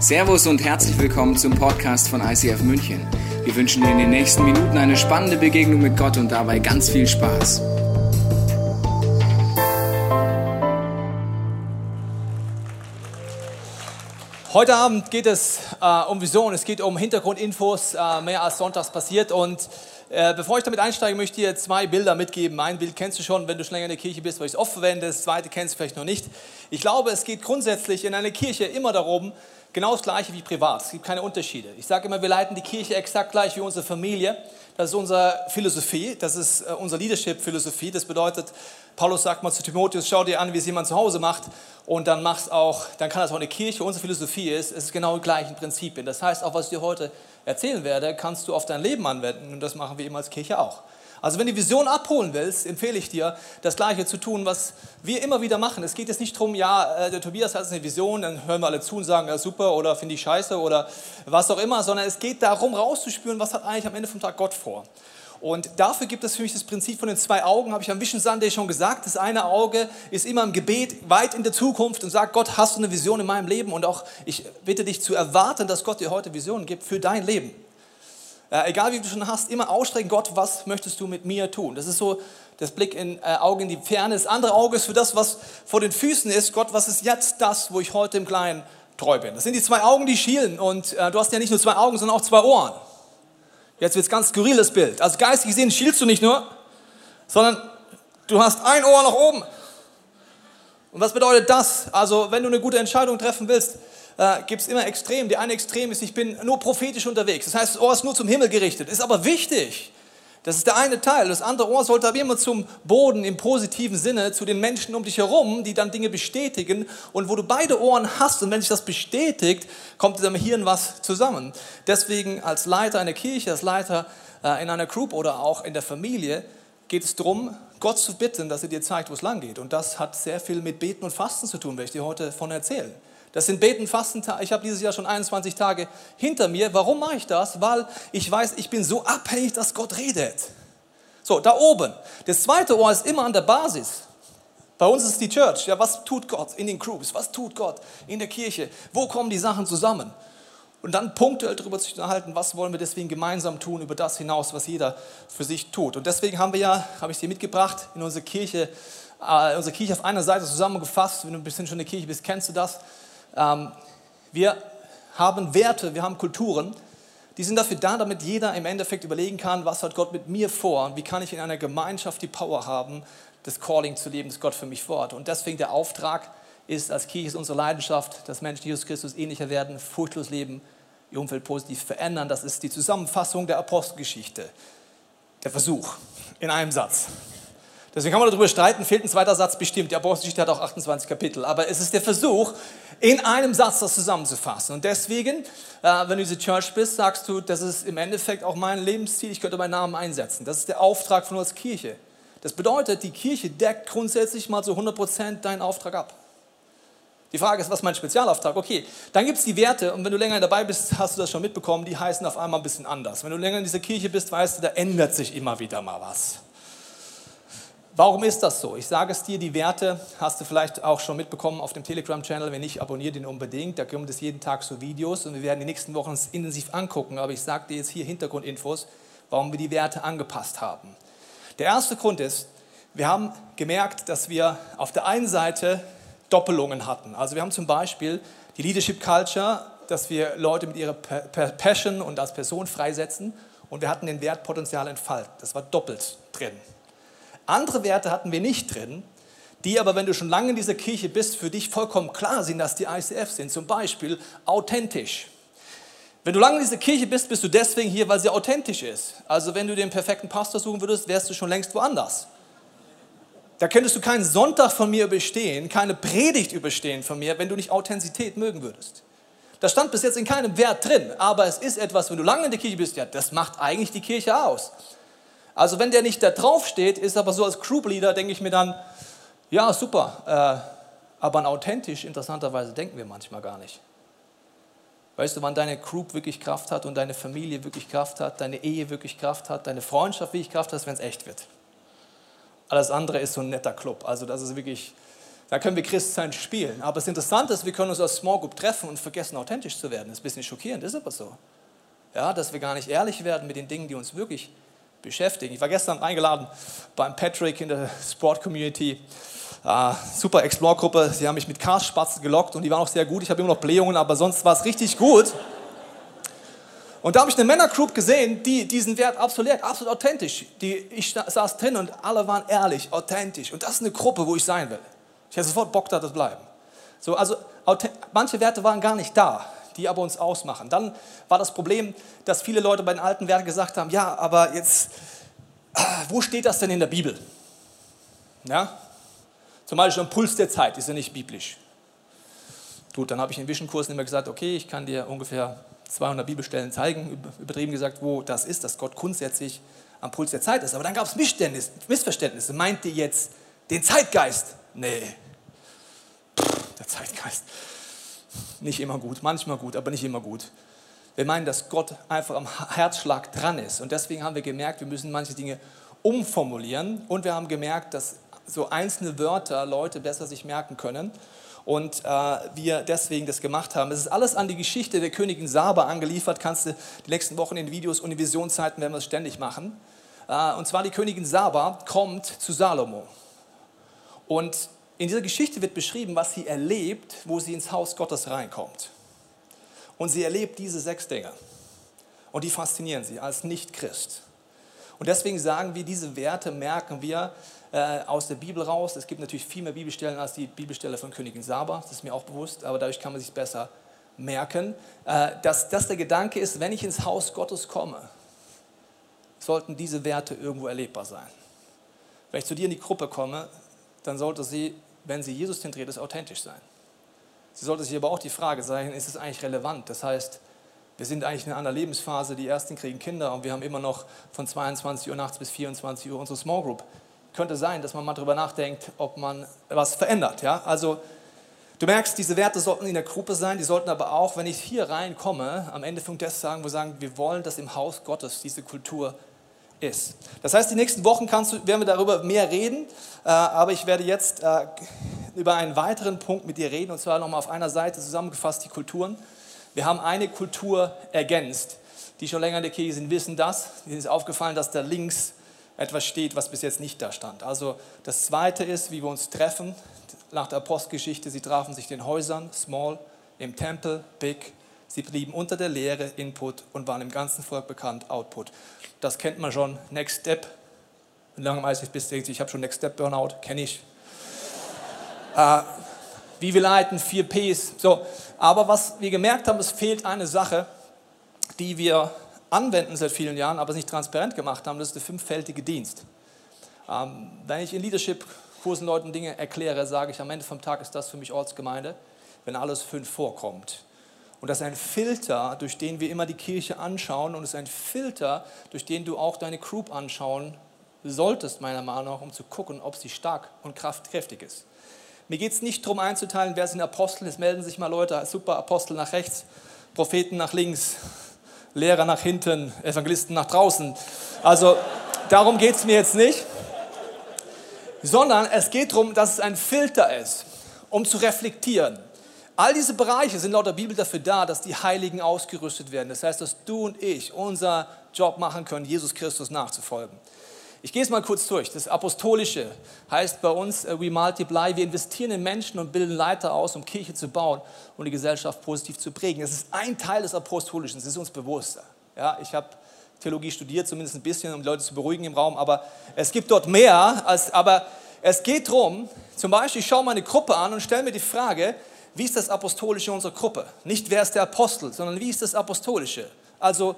Servus und herzlich willkommen zum Podcast von ICF München. Wir wünschen dir in den nächsten Minuten eine spannende Begegnung mit Gott und dabei ganz viel Spaß. Heute Abend geht es äh, um Vision, es geht um Hintergrundinfos, äh, mehr als sonntags passiert. Und äh, bevor ich damit einsteige, möchte ich dir zwei Bilder mitgeben. Ein Bild kennst du schon, wenn du schon länger in der Kirche bist, weil ich es oft verwende. Das zweite kennst du vielleicht noch nicht. Ich glaube, es geht grundsätzlich in einer Kirche immer darum, genau das Gleiche wie privat. Es gibt keine Unterschiede. Ich sage immer, wir leiten die Kirche exakt gleich wie unsere Familie. Das ist unsere Philosophie, das ist äh, unsere Leadership-Philosophie. Das bedeutet, Paulus sagt mal zu Timotheus, schau dir an, wie es jemand zu Hause macht und dann mach's auch, dann kann das auch eine Kirche. Unsere Philosophie ist, es ist genau die gleichen Prinzipien. Das heißt, auch was ich dir heute erzählen werde, kannst du auf dein Leben anwenden und das machen wir immer als Kirche auch. Also wenn du die Vision abholen willst, empfehle ich dir, das Gleiche zu tun, was wir immer wieder machen. Es geht jetzt nicht darum, ja, äh, der Tobias hat eine Vision, dann hören wir alle zu und sagen, ja super oder finde ich scheiße oder was auch immer, sondern es geht darum, rauszuspüren, was hat eigentlich am Ende vom Tag Gott vor. Und dafür gibt es für mich das Prinzip von den zwei Augen, habe ich am Vision Sunday schon gesagt. Das eine Auge ist immer im Gebet weit in der Zukunft und sagt, Gott, hast du eine Vision in meinem Leben? Und auch ich bitte dich zu erwarten, dass Gott dir heute Visionen gibt für dein Leben. Äh, egal wie du schon hast, immer ausstrecken, Gott, was möchtest du mit mir tun? Das ist so das Blick in äh, Auge in die Ferne. Das andere Auge ist für das, was vor den Füßen ist. Gott, was ist jetzt das, wo ich heute im Kleinen treu bin? Das sind die zwei Augen, die schielen. Und äh, du hast ja nicht nur zwei Augen, sondern auch zwei Ohren. Jetzt wird es ganz skurriles Bild. Also geistig gesehen schielst du nicht nur, sondern du hast ein Ohr nach oben. Und was bedeutet das? Also wenn du eine gute Entscheidung treffen willst, äh, gibt es immer Extrem. Der eine Extrem ist, ich bin nur prophetisch unterwegs. Das heißt, das Ohr ist nur zum Himmel gerichtet. Ist aber wichtig. Das ist der eine Teil. Das andere Ohr sollte aber immer zum Boden im positiven Sinne, zu den Menschen um dich herum, die dann Dinge bestätigen. Und wo du beide Ohren hast und wenn sich das bestätigt, kommt in deinem Hirn was zusammen. Deswegen als Leiter einer Kirche, als Leiter äh, in einer Group oder auch in der Familie geht es darum, Gott zu bitten, dass er dir zeigt, wo es lang geht. Und das hat sehr viel mit Beten und Fasten zu tun, werde ich dir heute davon erzählen. Das sind Beten, Fasten. Ich habe dieses Jahr schon 21 Tage hinter mir. Warum mache ich das? Weil ich weiß, ich bin so abhängig, dass Gott redet. So, da oben. Das zweite Ohr ist immer an der Basis. Bei uns ist die Church. Ja, was tut Gott in den Groups? Was tut Gott in der Kirche? Wo kommen die Sachen zusammen? Und dann punktuell darüber zu unterhalten, was wollen wir deswegen gemeinsam tun, über das hinaus, was jeder für sich tut. Und deswegen haben wir ja, habe ich dir mitgebracht, in unsere Kirche, äh, unsere Kirche auf einer Seite zusammengefasst. Wenn du ein bisschen schon in der Kirche bist, kennst du das. Ähm, wir haben Werte, wir haben Kulturen, die sind dafür da, damit jeder im Endeffekt überlegen kann, was hat Gott mit mir vor und wie kann ich in einer Gemeinschaft die Power haben, das Calling zu leben, das Gott für mich vorhat. Und deswegen der Auftrag ist, als Kirche ist unsere Leidenschaft, dass Menschen Jesus Christus ähnlicher werden, furchtlos leben, ihr Umfeld positiv verändern. Das ist die Zusammenfassung der Apostelgeschichte. Der Versuch in einem Satz. Deswegen kann man darüber streiten, fehlt ein zweiter Satz bestimmt. Die Apostelgeschichte hat auch 28 Kapitel. Aber es ist der Versuch, in einem Satz das zusammenzufassen. Und deswegen, äh, wenn du diese Church bist, sagst du, das ist im Endeffekt auch mein Lebensziel, ich könnte meinen Namen einsetzen. Das ist der Auftrag von uns Kirche. Das bedeutet, die Kirche deckt grundsätzlich mal so 100% deinen Auftrag ab. Die Frage ist, was ist mein Spezialauftrag? Okay, dann gibt es die Werte und wenn du länger dabei bist, hast du das schon mitbekommen, die heißen auf einmal ein bisschen anders. Wenn du länger in dieser Kirche bist, weißt du, da ändert sich immer wieder mal was. Warum ist das so? Ich sage es dir, die Werte hast du vielleicht auch schon mitbekommen auf dem Telegram-Channel. Wenn nicht, abonniere den unbedingt. Da kommt es jeden Tag so Videos und wir werden die nächsten Wochen uns intensiv angucken. Aber ich sage dir jetzt hier Hintergrundinfos, warum wir die Werte angepasst haben. Der erste Grund ist, wir haben gemerkt, dass wir auf der einen Seite Doppelungen hatten. Also wir haben zum Beispiel die Leadership Culture, dass wir Leute mit ihrer Passion und als Person freisetzen. Und wir hatten den Wert Potenzial entfalten. Das war doppelt drin. Andere Werte hatten wir nicht drin, die aber, wenn du schon lange in dieser Kirche bist, für dich vollkommen klar sind, dass die ICF sind. Zum Beispiel authentisch. Wenn du lange in dieser Kirche bist, bist du deswegen hier, weil sie authentisch ist. Also wenn du den perfekten Pastor suchen würdest, wärst du schon längst woanders. Da könntest du keinen Sonntag von mir überstehen, keine Predigt überstehen von mir, wenn du nicht Authentizität mögen würdest. Das stand bis jetzt in keinem Wert drin, aber es ist etwas, wenn du lange in der Kirche bist, ja, das macht eigentlich die Kirche aus. Also wenn der nicht da drauf steht, ist aber so als Group-Leader, denke ich mir dann, ja, super, äh, aber an authentisch, interessanterweise, denken wir manchmal gar nicht. Weißt du, wann deine Group wirklich Kraft hat und deine Familie wirklich Kraft hat, deine Ehe wirklich Kraft hat, deine Freundschaft wirklich Kraft hat, wenn es echt wird. Alles andere ist so ein netter Club. Also das ist wirklich, Da können wir Christsein spielen. Aber das Interessante ist, wir können uns als Small Group treffen und vergessen, authentisch zu werden. Das ist ein bisschen schockierend, ist aber so. Ja, dass wir gar nicht ehrlich werden mit den Dingen, die uns wirklich beschäftigen. Ich war gestern eingeladen beim Patrick in der Sport Community. Uh, super Explore-Gruppe. Sie haben mich mit Cars-Spatzen gelockt und die waren auch sehr gut. Ich habe immer noch Blähungen, aber sonst war es richtig gut. Und da habe ich eine Männergroup gesehen, die diesen Wert absolut, absolut authentisch. Die, ich saß drin und alle waren ehrlich, authentisch. Und das ist eine Gruppe, wo ich sein will. Ich hätte sofort Bock, da zu bleiben. So, also manche Werte waren gar nicht da, die aber uns ausmachen. Dann war das Problem, dass viele Leute bei den alten Werten gesagt haben, ja, aber jetzt, ah, wo steht das denn in der Bibel? Ja? Zum Beispiel ein Puls der Zeit ist ja nicht biblisch. Gut, dann habe ich in Vision-Kursen immer gesagt, okay, ich kann dir ungefähr 200 Bibelstellen zeigen, übertrieben gesagt, wo das ist, dass Gott grundsätzlich am Puls der Zeit ist. Aber dann gab es Missverständnisse. Meint ihr jetzt den Zeitgeist? Nee. der Zeitgeist. Nicht immer gut, manchmal gut, aber nicht immer gut. Wir meinen, dass Gott einfach am Herzschlag dran ist. Und deswegen haben wir gemerkt, wir müssen manche Dinge umformulieren. Und wir haben gemerkt, dass so einzelne Wörter Leute besser sich merken können und äh, wir deswegen das gemacht haben. Es ist alles an die Geschichte der Königin Saba angeliefert. Kannst du die nächsten Wochen in Videos und in Visionszeiten werden wir es ständig machen. Äh, und zwar die Königin Saba kommt zu Salomo. Und in dieser Geschichte wird beschrieben, was sie erlebt, wo sie ins Haus Gottes reinkommt. Und sie erlebt diese sechs Dinge. Und die faszinieren sie als Nicht-Christ. Und deswegen sagen wir, diese Werte merken wir, äh, aus der Bibel raus. Es gibt natürlich viel mehr Bibelstellen als die Bibelstelle von Königin Saba, das ist mir auch bewusst, aber dadurch kann man sich besser merken, äh, dass das der Gedanke ist, wenn ich ins Haus Gottes komme, sollten diese Werte irgendwo erlebbar sein. Wenn ich zu dir in die Gruppe komme, dann sollte sie, wenn sie Jesus zentriert ist, authentisch sein. Sie sollte sich aber auch die Frage sein, ist es eigentlich relevant? Das heißt, wir sind eigentlich in einer Lebensphase, die Ersten kriegen Kinder und wir haben immer noch von 22 Uhr nachts bis 24 Uhr unsere Small Group könnte sein, dass man mal darüber nachdenkt, ob man was verändert. Ja? Also du merkst, diese Werte sollten in der Gruppe sein, die sollten aber auch, wenn ich hier reinkomme, am Ende des sagen, wo wir sagen, wir wollen, dass im Haus Gottes diese Kultur ist. Das heißt, die nächsten Wochen du, werden wir darüber mehr reden, äh, aber ich werde jetzt äh, über einen weiteren Punkt mit dir reden, und zwar nochmal auf einer Seite zusammengefasst die Kulturen. Wir haben eine Kultur ergänzt. Die schon länger in der Kirche sind, wissen das. Ihnen ist aufgefallen, dass da links etwas steht, was bis jetzt nicht da stand. Also das Zweite ist, wie wir uns treffen. Nach der Apostelgeschichte, sie trafen sich in den Häusern, small, im Tempel, big. Sie blieben unter der Lehre, Input und waren im ganzen Volk bekannt, Output. Das kennt man schon. Next Step. Wenn du langweilig bist, denkst du, ich habe schon Next Step Burnout, kenne ich. äh, wie wir leiten, vier Ps. So. Aber was wir gemerkt haben, es fehlt eine Sache, die wir anwenden seit vielen Jahren, aber es nicht transparent gemacht haben, das ist der fünffältige Dienst. Ähm, wenn ich in Leadership-Kursen Leuten Dinge erkläre, sage ich, am Ende vom Tag ist das für mich Ortsgemeinde, wenn alles fünf vorkommt. Und das ist ein Filter, durch den wir immer die Kirche anschauen und es ist ein Filter, durch den du auch deine Group anschauen solltest, meiner Meinung nach, um zu gucken, ob sie stark und kraftkräftig ist. Mir geht es nicht darum einzuteilen, wer sind Apostel, es melden sich mal Leute, super Apostel nach rechts, Propheten nach links, Lehrer nach hinten, Evangelisten nach draußen. Also darum geht es mir jetzt nicht, sondern es geht darum, dass es ein Filter ist, um zu reflektieren. All diese Bereiche sind laut der Bibel dafür da, dass die Heiligen ausgerüstet werden. Das heißt, dass du und ich unser Job machen können, Jesus Christus nachzufolgen. Ich gehe es mal kurz durch. Das Apostolische heißt bei uns, uh, we multiply, wir investieren in Menschen und bilden Leiter aus, um Kirche zu bauen und die Gesellschaft positiv zu prägen. Das ist ein Teil des Apostolischen, das ist uns bewusst. Ja, ich habe Theologie studiert, zumindest ein bisschen, um Leute zu beruhigen im Raum, aber es gibt dort mehr. Als, aber es geht darum, zum Beispiel, ich schaue meine Gruppe an und stelle mir die Frage, wie ist das Apostolische unserer Gruppe? Nicht wer ist der Apostel, sondern wie ist das Apostolische? Also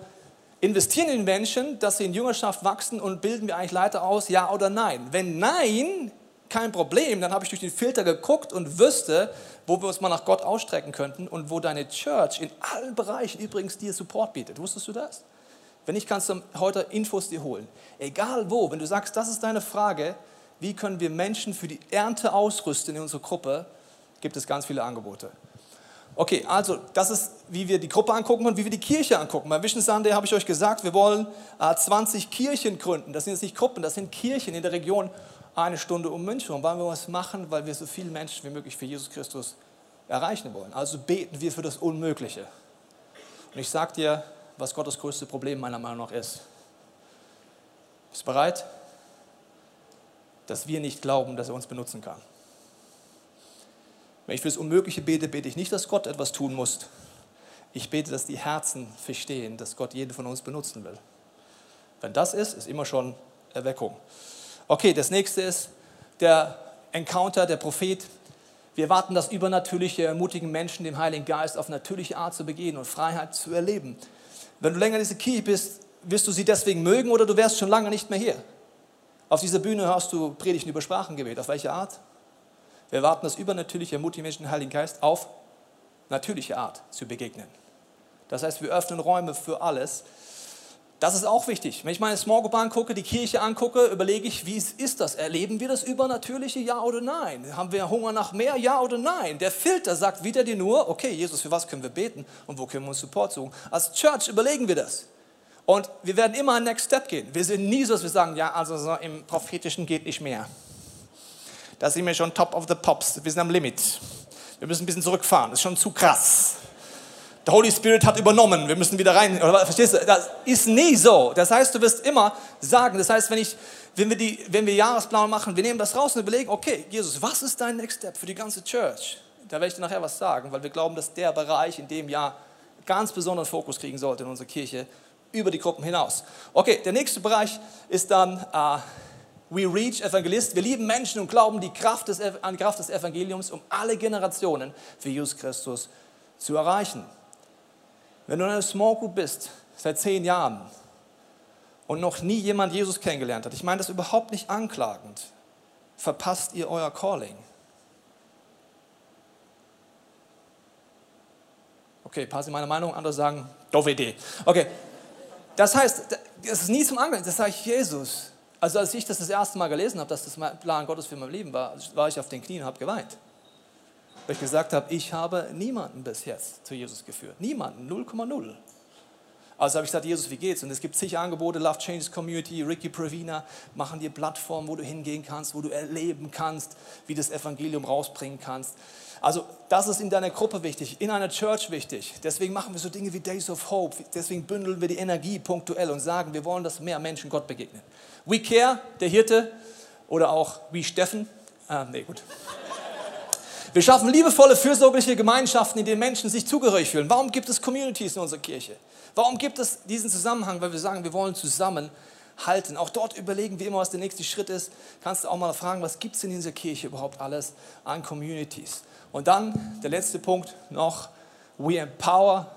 investieren in Menschen, dass sie in Jüngerschaft wachsen und bilden wir eigentlich Leiter aus, ja oder nein? Wenn nein, kein Problem, dann habe ich durch den Filter geguckt und wüsste, wo wir uns mal nach Gott ausstrecken könnten und wo deine Church in allen Bereichen übrigens dir Support bietet. Wusstest du das? Wenn nicht, kannst du heute Infos dir holen. Egal wo, wenn du sagst, das ist deine Frage, wie können wir Menschen für die Ernte ausrüsten in unserer Gruppe, gibt es ganz viele Angebote. Okay, also das ist, wie wir die Gruppe angucken und wie wir die Kirche angucken. Bei Vision Sunday habe ich euch gesagt, wir wollen äh, 20 Kirchen gründen. Das sind jetzt nicht Gruppen, das sind Kirchen in der Region eine Stunde um München rum, weil wir was machen, weil wir so viele Menschen wie möglich für Jesus Christus erreichen wollen. Also beten wir für das Unmögliche. Und ich sage dir, was Gottes größte Problem meiner Meinung nach ist. Bist du bereit? Dass wir nicht glauben, dass er uns benutzen kann. Wenn ich für das Unmögliche bete, bete ich nicht, dass Gott etwas tun muss. Ich bete, dass die Herzen verstehen, dass Gott jeden von uns benutzen will. Wenn das ist, ist immer schon Erweckung. Okay, das nächste ist der Encounter, der Prophet. Wir warten das Übernatürliche, ermutigen Menschen, dem Heiligen Geist auf natürliche Art zu begehen und Freiheit zu erleben. Wenn du länger in dieser Kirche bist, wirst du sie deswegen mögen oder du wärst schon lange nicht mehr hier. Auf dieser Bühne hörst du Predigten über Sprachengebet. Auf welche Art? Wir warten das Übernatürliche, ermutigen Menschen, den Heiligen Geist auf natürliche Art zu begegnen. Das heißt, wir öffnen Räume für alles. Das ist auch wichtig. Wenn ich meine Small Group angucke, die Kirche angucke, überlege ich, wie ist das? Erleben wir das Übernatürliche, ja oder nein? Haben wir Hunger nach mehr, ja oder nein? Der Filter sagt wieder dir nur, okay, Jesus, für was können wir beten und wo können wir uns Support suchen? Als Church überlegen wir das. Und wir werden immer einen Next Step gehen. Wir sind nie so, dass wir sagen, ja, also so im Prophetischen geht nicht mehr. Da sind wir schon top of the pops. Wir sind am Limit. Wir müssen ein bisschen zurückfahren. Das ist schon zu krass. Der Holy Spirit hat übernommen, wir müssen wieder rein. Oder, verstehst du? Das ist nie so. Das heißt, du wirst immer sagen, das heißt, wenn, ich, wenn, wir, die, wenn wir Jahresplan machen, wir nehmen das raus und überlegen, okay, Jesus, was ist dein Next Step für die ganze Church? Da werde ich dir nachher was sagen, weil wir glauben, dass der Bereich in dem Jahr ganz besonderen Fokus kriegen sollte in unserer Kirche über die Gruppen hinaus. Okay, der nächste Bereich ist dann uh, We Reach Evangelist. Wir lieben Menschen und glauben die Kraft des, an die Kraft des Evangeliums, um alle Generationen für Jesus Christus zu erreichen. Wenn du in einer Small Group bist, seit zehn Jahren, und noch nie jemand Jesus kennengelernt hat, ich meine das überhaupt nicht anklagend, verpasst ihr euer Calling. Okay, passe meine Meinung, andere sagen, doofe Idee. Okay, das heißt, es ist nie zum Angreifen, das sage ich Jesus. Also als ich das das erste Mal gelesen habe, dass das mein Plan Gottes für mein Leben war, war ich auf den Knien und habe geweint. Weil ich gesagt habe, ich habe niemanden bis jetzt zu Jesus geführt. Niemanden, 0,0. Also habe ich gesagt, Jesus, wie geht's? Und es gibt zig Angebote, Love Changes Community, Ricky Pravina machen dir Plattformen, wo du hingehen kannst, wo du erleben kannst, wie das Evangelium rausbringen kannst. Also das ist in deiner Gruppe wichtig, in einer Church wichtig. Deswegen machen wir so Dinge wie Days of Hope. Deswegen bündeln wir die Energie punktuell und sagen, wir wollen, dass mehr Menschen Gott begegnen. We Care, der Hirte, oder auch We Steffen. Ah, nee, gut. Wir schaffen liebevolle, fürsorgliche Gemeinschaften, in denen Menschen sich zugehörig fühlen. Warum gibt es Communities in unserer Kirche? Warum gibt es diesen Zusammenhang? Weil wir sagen, wir wollen zusammenhalten. Auch dort überlegen wir immer, was der nächste Schritt ist. Kannst du auch mal fragen, was gibt es in dieser Kirche überhaupt alles an Communities? Und dann der letzte Punkt noch, we empower.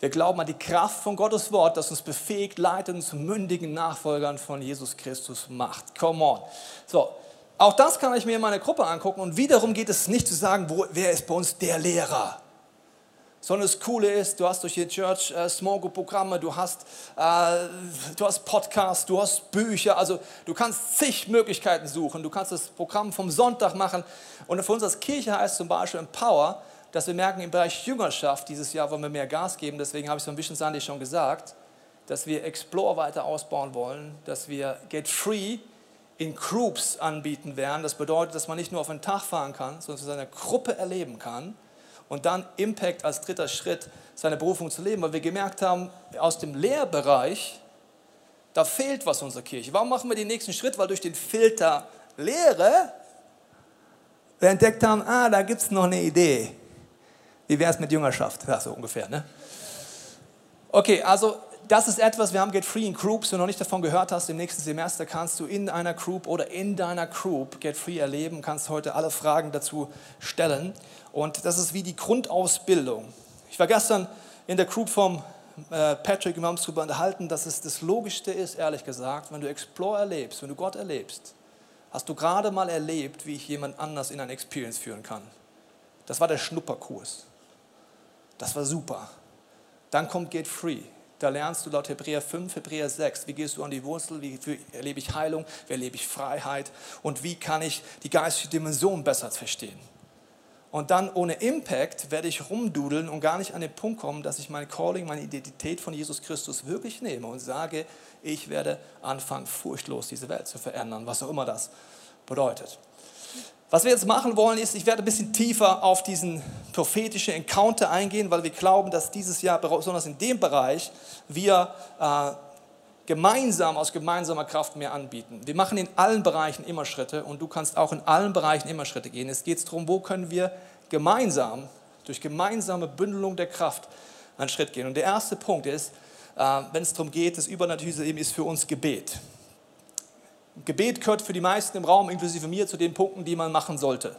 Wir glauben an die Kraft von Gottes Wort, das uns befähigt, leitet und zu mündigen Nachfolgern von Jesus Christus macht. Come on. So, auch das kann ich mir in meiner Gruppe angucken und wiederum geht es nicht zu sagen, wo, wer ist bei uns der Lehrer. Sondern das Coole ist, du hast durch die Church äh, Small Group Programme, du hast, äh, du hast Podcasts, du hast Bücher, also du kannst zig Möglichkeiten suchen. Du kannst das Programm vom Sonntag machen. Und für uns als Kirche heißt zum Beispiel Empower, dass wir merken, im Bereich Jüngerschaft dieses Jahr wollen wir mehr Gas geben. Deswegen habe ich so ein bisschen Sandy schon gesagt, dass wir Explore weiter ausbauen wollen, dass wir Get Free in Groups anbieten werden. Das bedeutet, dass man nicht nur auf einen Tag fahren kann, sondern seine Gruppe erleben kann und dann Impact als dritter Schritt seine Berufung zu leben, weil wir gemerkt haben, aus dem Lehrbereich, da fehlt was unserer Kirche. Warum machen wir den nächsten Schritt? Weil durch den Filter Lehre wir entdeckt haben, ah, da gibt es noch eine Idee. Wie wäre es mit Jüngerschaft? Ja, so ungefähr, ne? Okay, also das ist etwas, wir haben Get Free in Groups, wenn du noch nicht davon gehört hast, im nächsten Semester kannst du in einer Group oder in deiner Group Get Free erleben, kannst heute alle Fragen dazu stellen. Und das ist wie die Grundausbildung. Ich war gestern in der Group vom äh, Patrick und wir haben uns darüber unterhalten, dass es das Logischste ist, ehrlich gesagt, wenn du Explore erlebst, wenn du Gott erlebst, hast du gerade mal erlebt, wie ich jemand anders in ein Experience führen kann. Das war der Schnupperkurs. Das war super. Dann kommt Get Free. Da lernst du laut Hebräer 5, Hebräer 6, wie gehst du an die Wurzel, wie erlebe ich Heilung, wie erlebe ich Freiheit und wie kann ich die geistige Dimension besser verstehen. Und dann ohne Impact werde ich rumdudeln und gar nicht an den Punkt kommen, dass ich mein Calling, meine Identität von Jesus Christus wirklich nehme und sage, ich werde anfangen, furchtlos diese Welt zu verändern, was auch immer das bedeutet. Was wir jetzt machen wollen, ist, ich werde ein bisschen tiefer auf diesen prophetischen Encounter eingehen, weil wir glauben, dass dieses Jahr, besonders in dem Bereich, wir äh, gemeinsam aus gemeinsamer Kraft mehr anbieten. Wir machen in allen Bereichen immer Schritte und du kannst auch in allen Bereichen immer Schritte gehen. Es geht darum, wo können wir gemeinsam, durch gemeinsame Bündelung der Kraft, einen Schritt gehen. Und der erste Punkt ist, äh, wenn es darum geht, das Übernatürliche eben ist für uns Gebet. Gebet gehört für die meisten im Raum, inklusive mir, zu den Punkten, die man machen sollte.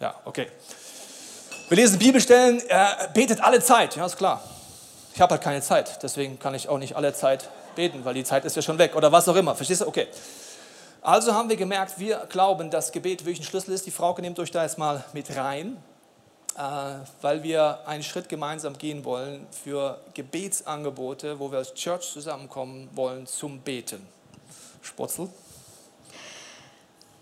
Ja, okay. Wir lesen Bibelstellen, äh, betet alle Zeit, ja, ist klar. Ich habe halt keine Zeit, deswegen kann ich auch nicht alle Zeit beten, weil die Zeit ist ja schon weg oder was auch immer. Verstehst du? Okay. Also haben wir gemerkt, wir glauben, dass Gebet wirklich ein Schlüssel ist. Die Frau nimmt euch da jetzt mal mit rein, weil wir einen Schritt gemeinsam gehen wollen für Gebetsangebote, wo wir als Church zusammenkommen wollen zum Beten. Spotzel.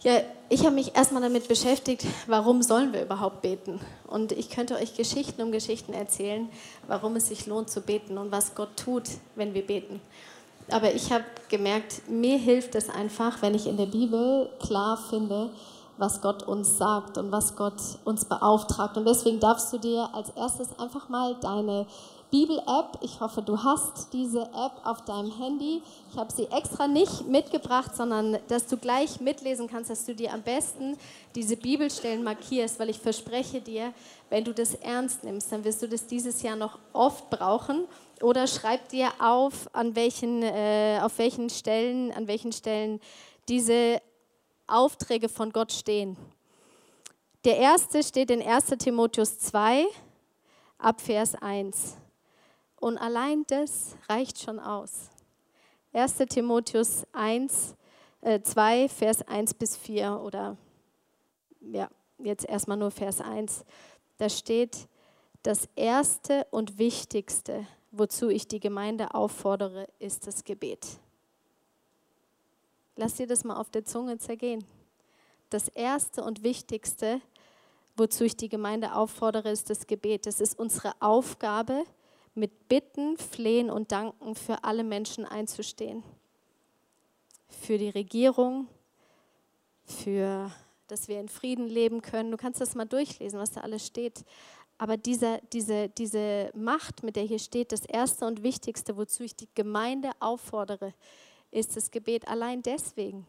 Ja, ich habe mich erstmal damit beschäftigt, warum sollen wir überhaupt beten? Und ich könnte euch Geschichten um Geschichten erzählen, warum es sich lohnt zu beten und was Gott tut, wenn wir beten. Aber ich habe gemerkt, mir hilft es einfach, wenn ich in der Bibel klar finde, was Gott uns sagt und was Gott uns beauftragt. Und deswegen darfst du dir als erstes einfach mal deine Bibel-App. Ich hoffe, du hast diese App auf deinem Handy. Ich habe sie extra nicht mitgebracht, sondern dass du gleich mitlesen kannst, dass du dir am besten diese Bibelstellen markierst, weil ich verspreche dir, wenn du das ernst nimmst, dann wirst du das dieses Jahr noch oft brauchen. Oder schreib dir auf, an welchen, äh, auf welchen Stellen, an welchen Stellen diese Aufträge von Gott stehen. Der erste steht in 1 Timotheus 2, ab Vers 1. Und allein das reicht schon aus. 1. Timotheus 1, äh, 2, Vers 1 bis 4 oder ja, jetzt erstmal nur Vers 1. Da steht, das Erste und Wichtigste, wozu ich die Gemeinde auffordere, ist das Gebet. Lass dir das mal auf der Zunge zergehen. Das Erste und Wichtigste, wozu ich die Gemeinde auffordere, ist das Gebet. Es ist unsere Aufgabe, mit Bitten, Flehen und Danken für alle Menschen einzustehen. Für die Regierung, für dass wir in Frieden leben können. Du kannst das mal durchlesen, was da alles steht. Aber diese, diese, diese Macht, mit der hier steht, das Erste und Wichtigste, wozu ich die Gemeinde auffordere, ist das Gebet. Allein deswegen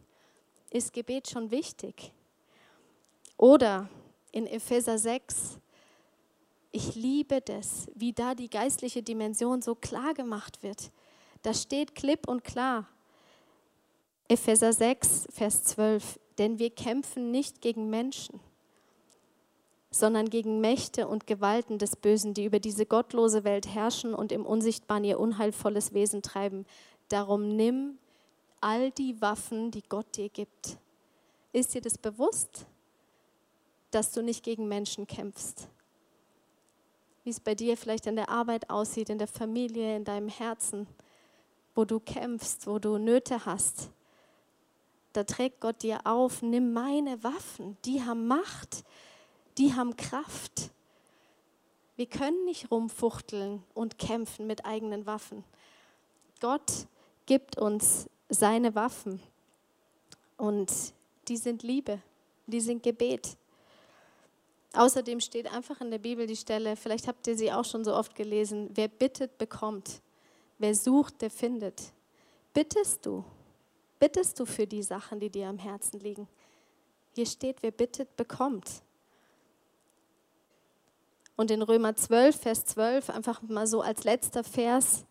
ist Gebet schon wichtig. Oder in Epheser 6, ich liebe das, wie da die geistliche Dimension so klar gemacht wird. Da steht klipp und klar. Epheser 6, Vers 12. Denn wir kämpfen nicht gegen Menschen, sondern gegen Mächte und Gewalten des Bösen, die über diese gottlose Welt herrschen und im Unsichtbaren ihr unheilvolles Wesen treiben. Darum nimm all die Waffen, die Gott dir gibt. Ist dir das bewusst, dass du nicht gegen Menschen kämpfst? wie es bei dir vielleicht in der Arbeit aussieht, in der Familie, in deinem Herzen, wo du kämpfst, wo du Nöte hast. Da trägt Gott dir auf, nimm meine Waffen, die haben Macht, die haben Kraft. Wir können nicht rumfuchteln und kämpfen mit eigenen Waffen. Gott gibt uns seine Waffen und die sind Liebe, die sind Gebet. Außerdem steht einfach in der Bibel die Stelle, vielleicht habt ihr sie auch schon so oft gelesen, wer bittet, bekommt. Wer sucht, der findet. Bittest du? Bittest du für die Sachen, die dir am Herzen liegen? Hier steht, wer bittet, bekommt. Und in Römer 12, Vers 12, einfach mal so als letzter Vers,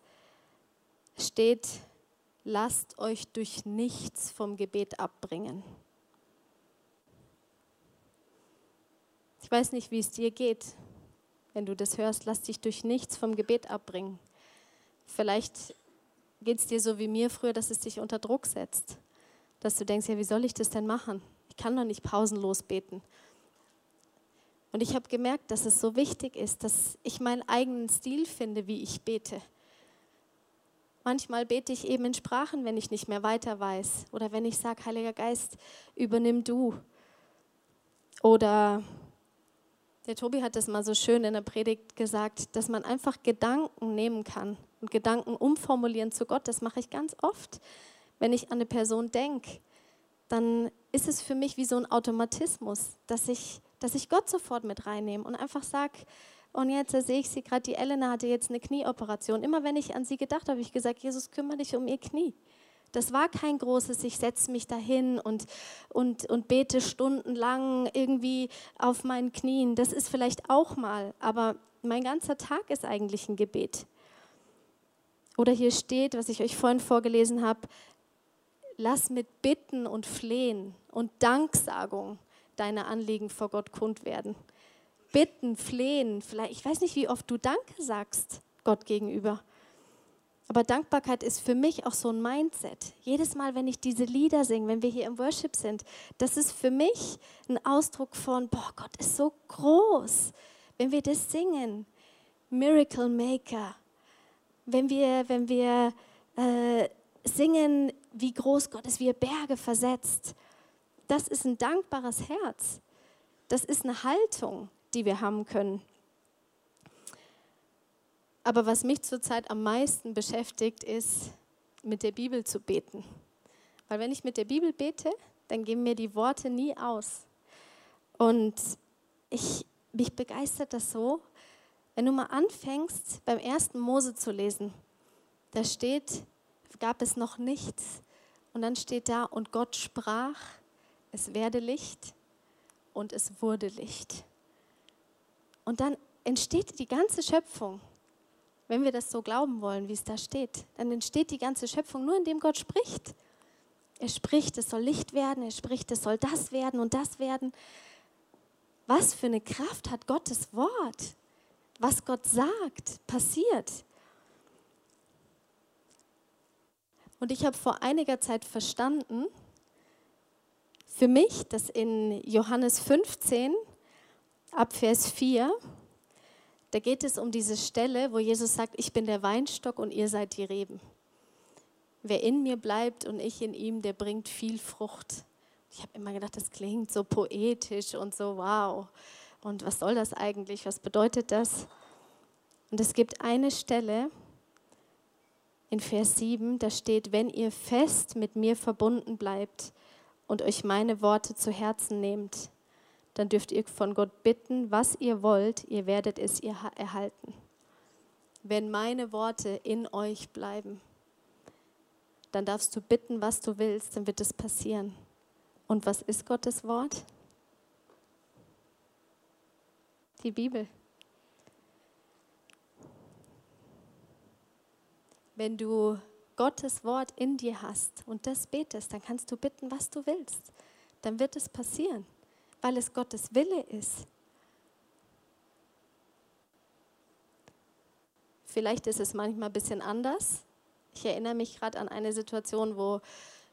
steht, lasst euch durch nichts vom Gebet abbringen. Ich weiß nicht, wie es dir geht, wenn du das hörst. Lass dich durch nichts vom Gebet abbringen. Vielleicht geht es dir so wie mir früher, dass es dich unter Druck setzt. Dass du denkst, ja, wie soll ich das denn machen? Ich kann doch nicht pausenlos beten. Und ich habe gemerkt, dass es so wichtig ist, dass ich meinen eigenen Stil finde, wie ich bete. Manchmal bete ich eben in Sprachen, wenn ich nicht mehr weiter weiß. Oder wenn ich sage, Heiliger Geist, übernimm du. Oder der Tobi hat das mal so schön in der Predigt gesagt, dass man einfach Gedanken nehmen kann und Gedanken umformulieren zu Gott. Das mache ich ganz oft, wenn ich an eine Person denke. dann ist es für mich wie so ein Automatismus, dass ich, dass ich Gott sofort mit reinnehme und einfach sage, und jetzt sehe ich sie gerade, die Elena hatte jetzt eine Knieoperation. Immer wenn ich an sie gedacht habe, habe ich gesagt, Jesus, kümmere dich um ihr Knie. Das war kein großes, ich setze mich dahin und, und, und bete stundenlang irgendwie auf meinen Knien. Das ist vielleicht auch mal, aber mein ganzer Tag ist eigentlich ein Gebet. Oder hier steht, was ich euch vorhin vorgelesen habe, lass mit Bitten und Flehen und Danksagung deine Anliegen vor Gott kund werden. Bitten, flehen, vielleicht, ich weiß nicht, wie oft du Danke sagst Gott gegenüber. Aber Dankbarkeit ist für mich auch so ein Mindset. Jedes Mal, wenn ich diese Lieder singe, wenn wir hier im Worship sind, das ist für mich ein Ausdruck von, boah, Gott ist so groß. Wenn wir das singen, Miracle Maker, wenn wir, wenn wir äh, singen, wie groß Gott ist, wie er Berge versetzt. Das ist ein dankbares Herz. Das ist eine Haltung, die wir haben können. Aber was mich zurzeit am meisten beschäftigt, ist, mit der Bibel zu beten. Weil wenn ich mit der Bibel bete, dann gehen mir die Worte nie aus. Und ich, mich begeistert das so, wenn du mal anfängst, beim ersten Mose zu lesen, da steht, gab es noch nichts. Und dann steht da, und Gott sprach, es werde Licht und es wurde Licht. Und dann entsteht die ganze Schöpfung. Wenn wir das so glauben wollen, wie es da steht, dann entsteht die ganze Schöpfung nur, indem Gott spricht. Er spricht, es soll Licht werden, er spricht, es soll das werden und das werden. Was für eine Kraft hat Gottes Wort? Was Gott sagt, passiert. Und ich habe vor einiger Zeit verstanden, für mich, dass in Johannes 15 ab Vers 4, da geht es um diese Stelle, wo Jesus sagt, ich bin der Weinstock und ihr seid die Reben. Wer in mir bleibt und ich in ihm, der bringt viel Frucht. Ich habe immer gedacht, das klingt so poetisch und so wow. Und was soll das eigentlich? Was bedeutet das? Und es gibt eine Stelle, in Vers 7, da steht, wenn ihr fest mit mir verbunden bleibt und euch meine Worte zu Herzen nehmt, dann dürft ihr von Gott bitten, was ihr wollt, ihr werdet es ihr erhalten. Wenn meine Worte in euch bleiben, dann darfst du bitten, was du willst, dann wird es passieren. Und was ist Gottes Wort? Die Bibel. wenn du Gottes Wort in dir hast und das betest, dann kannst du bitten, was du willst. Dann wird es passieren, weil es Gottes Wille ist. Vielleicht ist es manchmal ein bisschen anders. Ich erinnere mich gerade an eine Situation, wo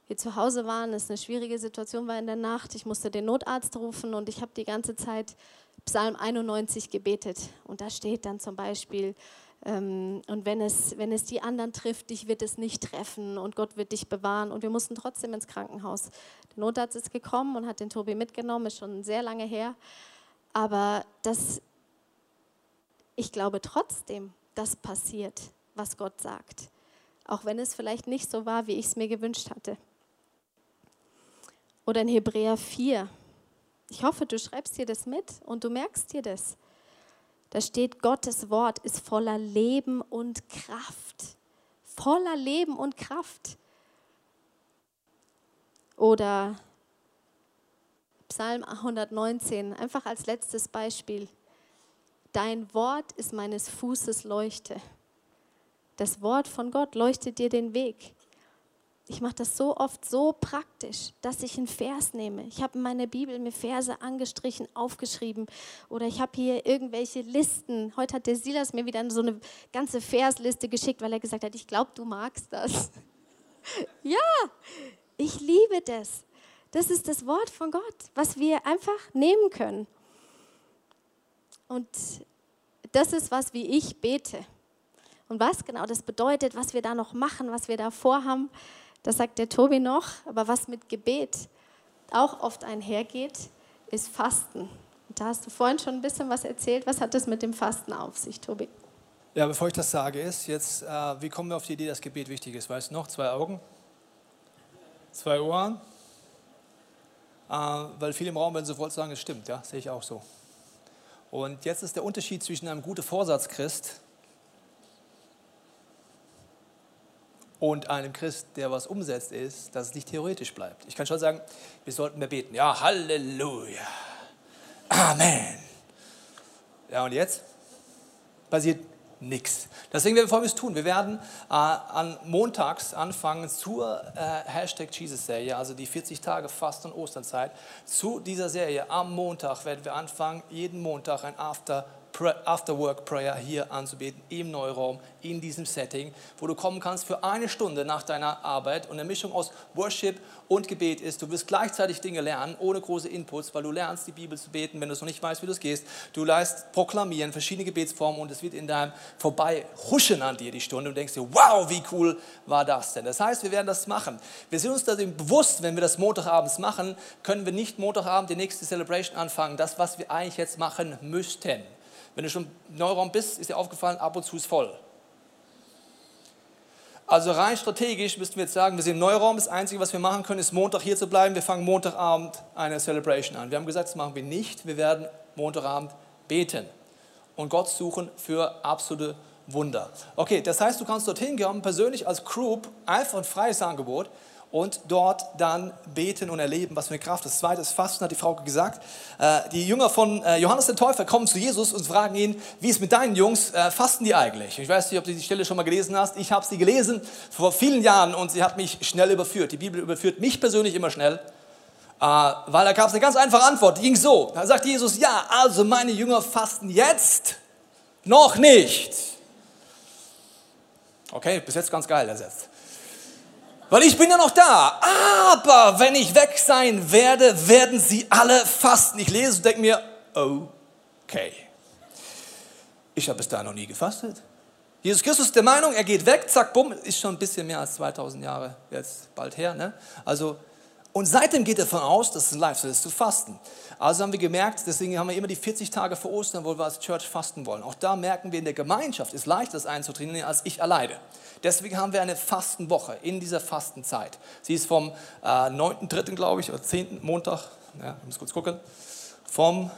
wir zu Hause waren, es eine schwierige Situation war in der Nacht. Ich musste den Notarzt rufen und ich habe die ganze Zeit Psalm 91 gebetet. Und da steht dann zum Beispiel, ähm, und wenn es, wenn es die anderen trifft, dich wird es nicht treffen und Gott wird dich bewahren. Und wir mussten trotzdem ins Krankenhaus. Notarzt ist gekommen und hat den Tobi mitgenommen, ist schon sehr lange her. Aber das, ich glaube trotzdem, dass passiert, was Gott sagt. Auch wenn es vielleicht nicht so war, wie ich es mir gewünscht hatte. Oder in Hebräer 4. Ich hoffe, du schreibst dir das mit und du merkst dir das. Da steht, Gottes Wort ist voller Leben und Kraft. Voller Leben und Kraft. Oder Psalm 119, einfach als letztes Beispiel. Dein Wort ist meines Fußes Leuchte. Das Wort von Gott leuchtet dir den Weg. Ich mache das so oft so praktisch, dass ich einen Vers nehme. Ich habe in meiner Bibel mir Verse angestrichen, aufgeschrieben oder ich habe hier irgendwelche Listen. Heute hat der Silas mir wieder so eine ganze Versliste geschickt, weil er gesagt hat, ich glaube, du magst das. ja, ich liebe das. Das ist das Wort von Gott, was wir einfach nehmen können. Und das ist was, wie ich bete. Und was genau das bedeutet, was wir da noch machen, was wir da vorhaben, das sagt der Tobi noch, aber was mit Gebet auch oft einhergeht, ist Fasten. Und da hast du vorhin schon ein bisschen was erzählt. Was hat das mit dem Fasten auf sich, Tobi? Ja, bevor ich das sage, ist jetzt, äh, wie kommen wir auf die Idee, dass Gebet wichtig ist? Weißt du noch? Zwei Augen, zwei Ohren, weil viele im Raum werden sofort sagen, es stimmt, ja, sehe ich auch so. Und jetzt ist der Unterschied zwischen einem guten Vorsatz-Christ und einem Christ, der was umsetzt, ist, dass es nicht theoretisch bleibt. Ich kann schon sagen, wir sollten mehr beten. Ja, Halleluja. Amen. Ja, und jetzt passiert nichts. Deswegen werden wir Folgendes tun. Wir werden äh, an montags anfangen zur äh, Hashtag Jesus-Serie, also die 40 Tage Fast- und Osternzeit. Zu dieser Serie am Montag werden wir anfangen, jeden Montag ein After After-Work-Prayer hier anzubeten, im Neuraum, in diesem Setting, wo du kommen kannst für eine Stunde nach deiner Arbeit und eine Mischung aus Worship und Gebet ist. Du wirst gleichzeitig Dinge lernen, ohne große Inputs, weil du lernst, die Bibel zu beten, wenn du es noch nicht weißt, wie du es gehst. Du leist proklamieren, verschiedene Gebetsformen und es wird in deinem Vorbeihuschen an dir die Stunde und denkst dir, wow, wie cool war das denn? Das heißt, wir werden das machen. Wir sind uns da bewusst, wenn wir das Montagabends machen, können wir nicht Montagabend die nächste Celebration anfangen, das, was wir eigentlich jetzt machen müssten. Wenn du schon im Neuraum bist, ist dir aufgefallen, ab und zu ist voll. Also rein strategisch müssten wir jetzt sagen, wir sind im Neuraum, das Einzige, was wir machen können, ist Montag hier zu bleiben. Wir fangen Montagabend eine Celebration an. Wir haben gesagt, das machen wir nicht. Wir werden Montagabend beten und Gott suchen für absolute Wunder. Okay, das heißt, du kannst dorthin gehen, persönlich als Group, einfach ein freies Angebot und dort dann beten und erleben, was für eine Kraft. Das zweite ist Fasten, hat die Frau gesagt. Äh, die Jünger von äh, Johannes der Täufer kommen zu Jesus und fragen ihn, wie ist mit deinen Jungs, äh, fasten die eigentlich? Ich weiß nicht, ob du die Stelle schon mal gelesen hast. Ich habe sie gelesen vor vielen Jahren und sie hat mich schnell überführt. Die Bibel überführt mich persönlich immer schnell. weil da gab es eine ganz einfache Antwort, die ging so. Da sagt Jesus, ja, also meine Jünger fasten jetzt noch nicht. Okay, bis jetzt ganz geil ersetzt. Weil ich bin ja noch da. Aber wenn ich weg sein werde, werden sie alle fasten. Ich lese und denke mir, okay. Ich habe bis dahin noch nie gefastet. Jesus Christus ist der Meinung, er geht weg, zack, bumm, ist schon ein bisschen mehr als 2000 Jahre jetzt bald her. Ne? Also und seitdem geht er davon aus, dass es ein Lifestyle ist, zu fasten. Also haben wir gemerkt, deswegen haben wir immer die 40 Tage vor Ostern, wo wir als Church fasten wollen. Auch da merken wir, in der Gemeinschaft ist leichter, das einzutrainieren, als ich alleine. Deswegen haben wir eine Fastenwoche in dieser Fastenzeit. Sie ist vom äh, 9.3., glaube ich, oder 10. Montag, ja, ich muss kurz gucken, vom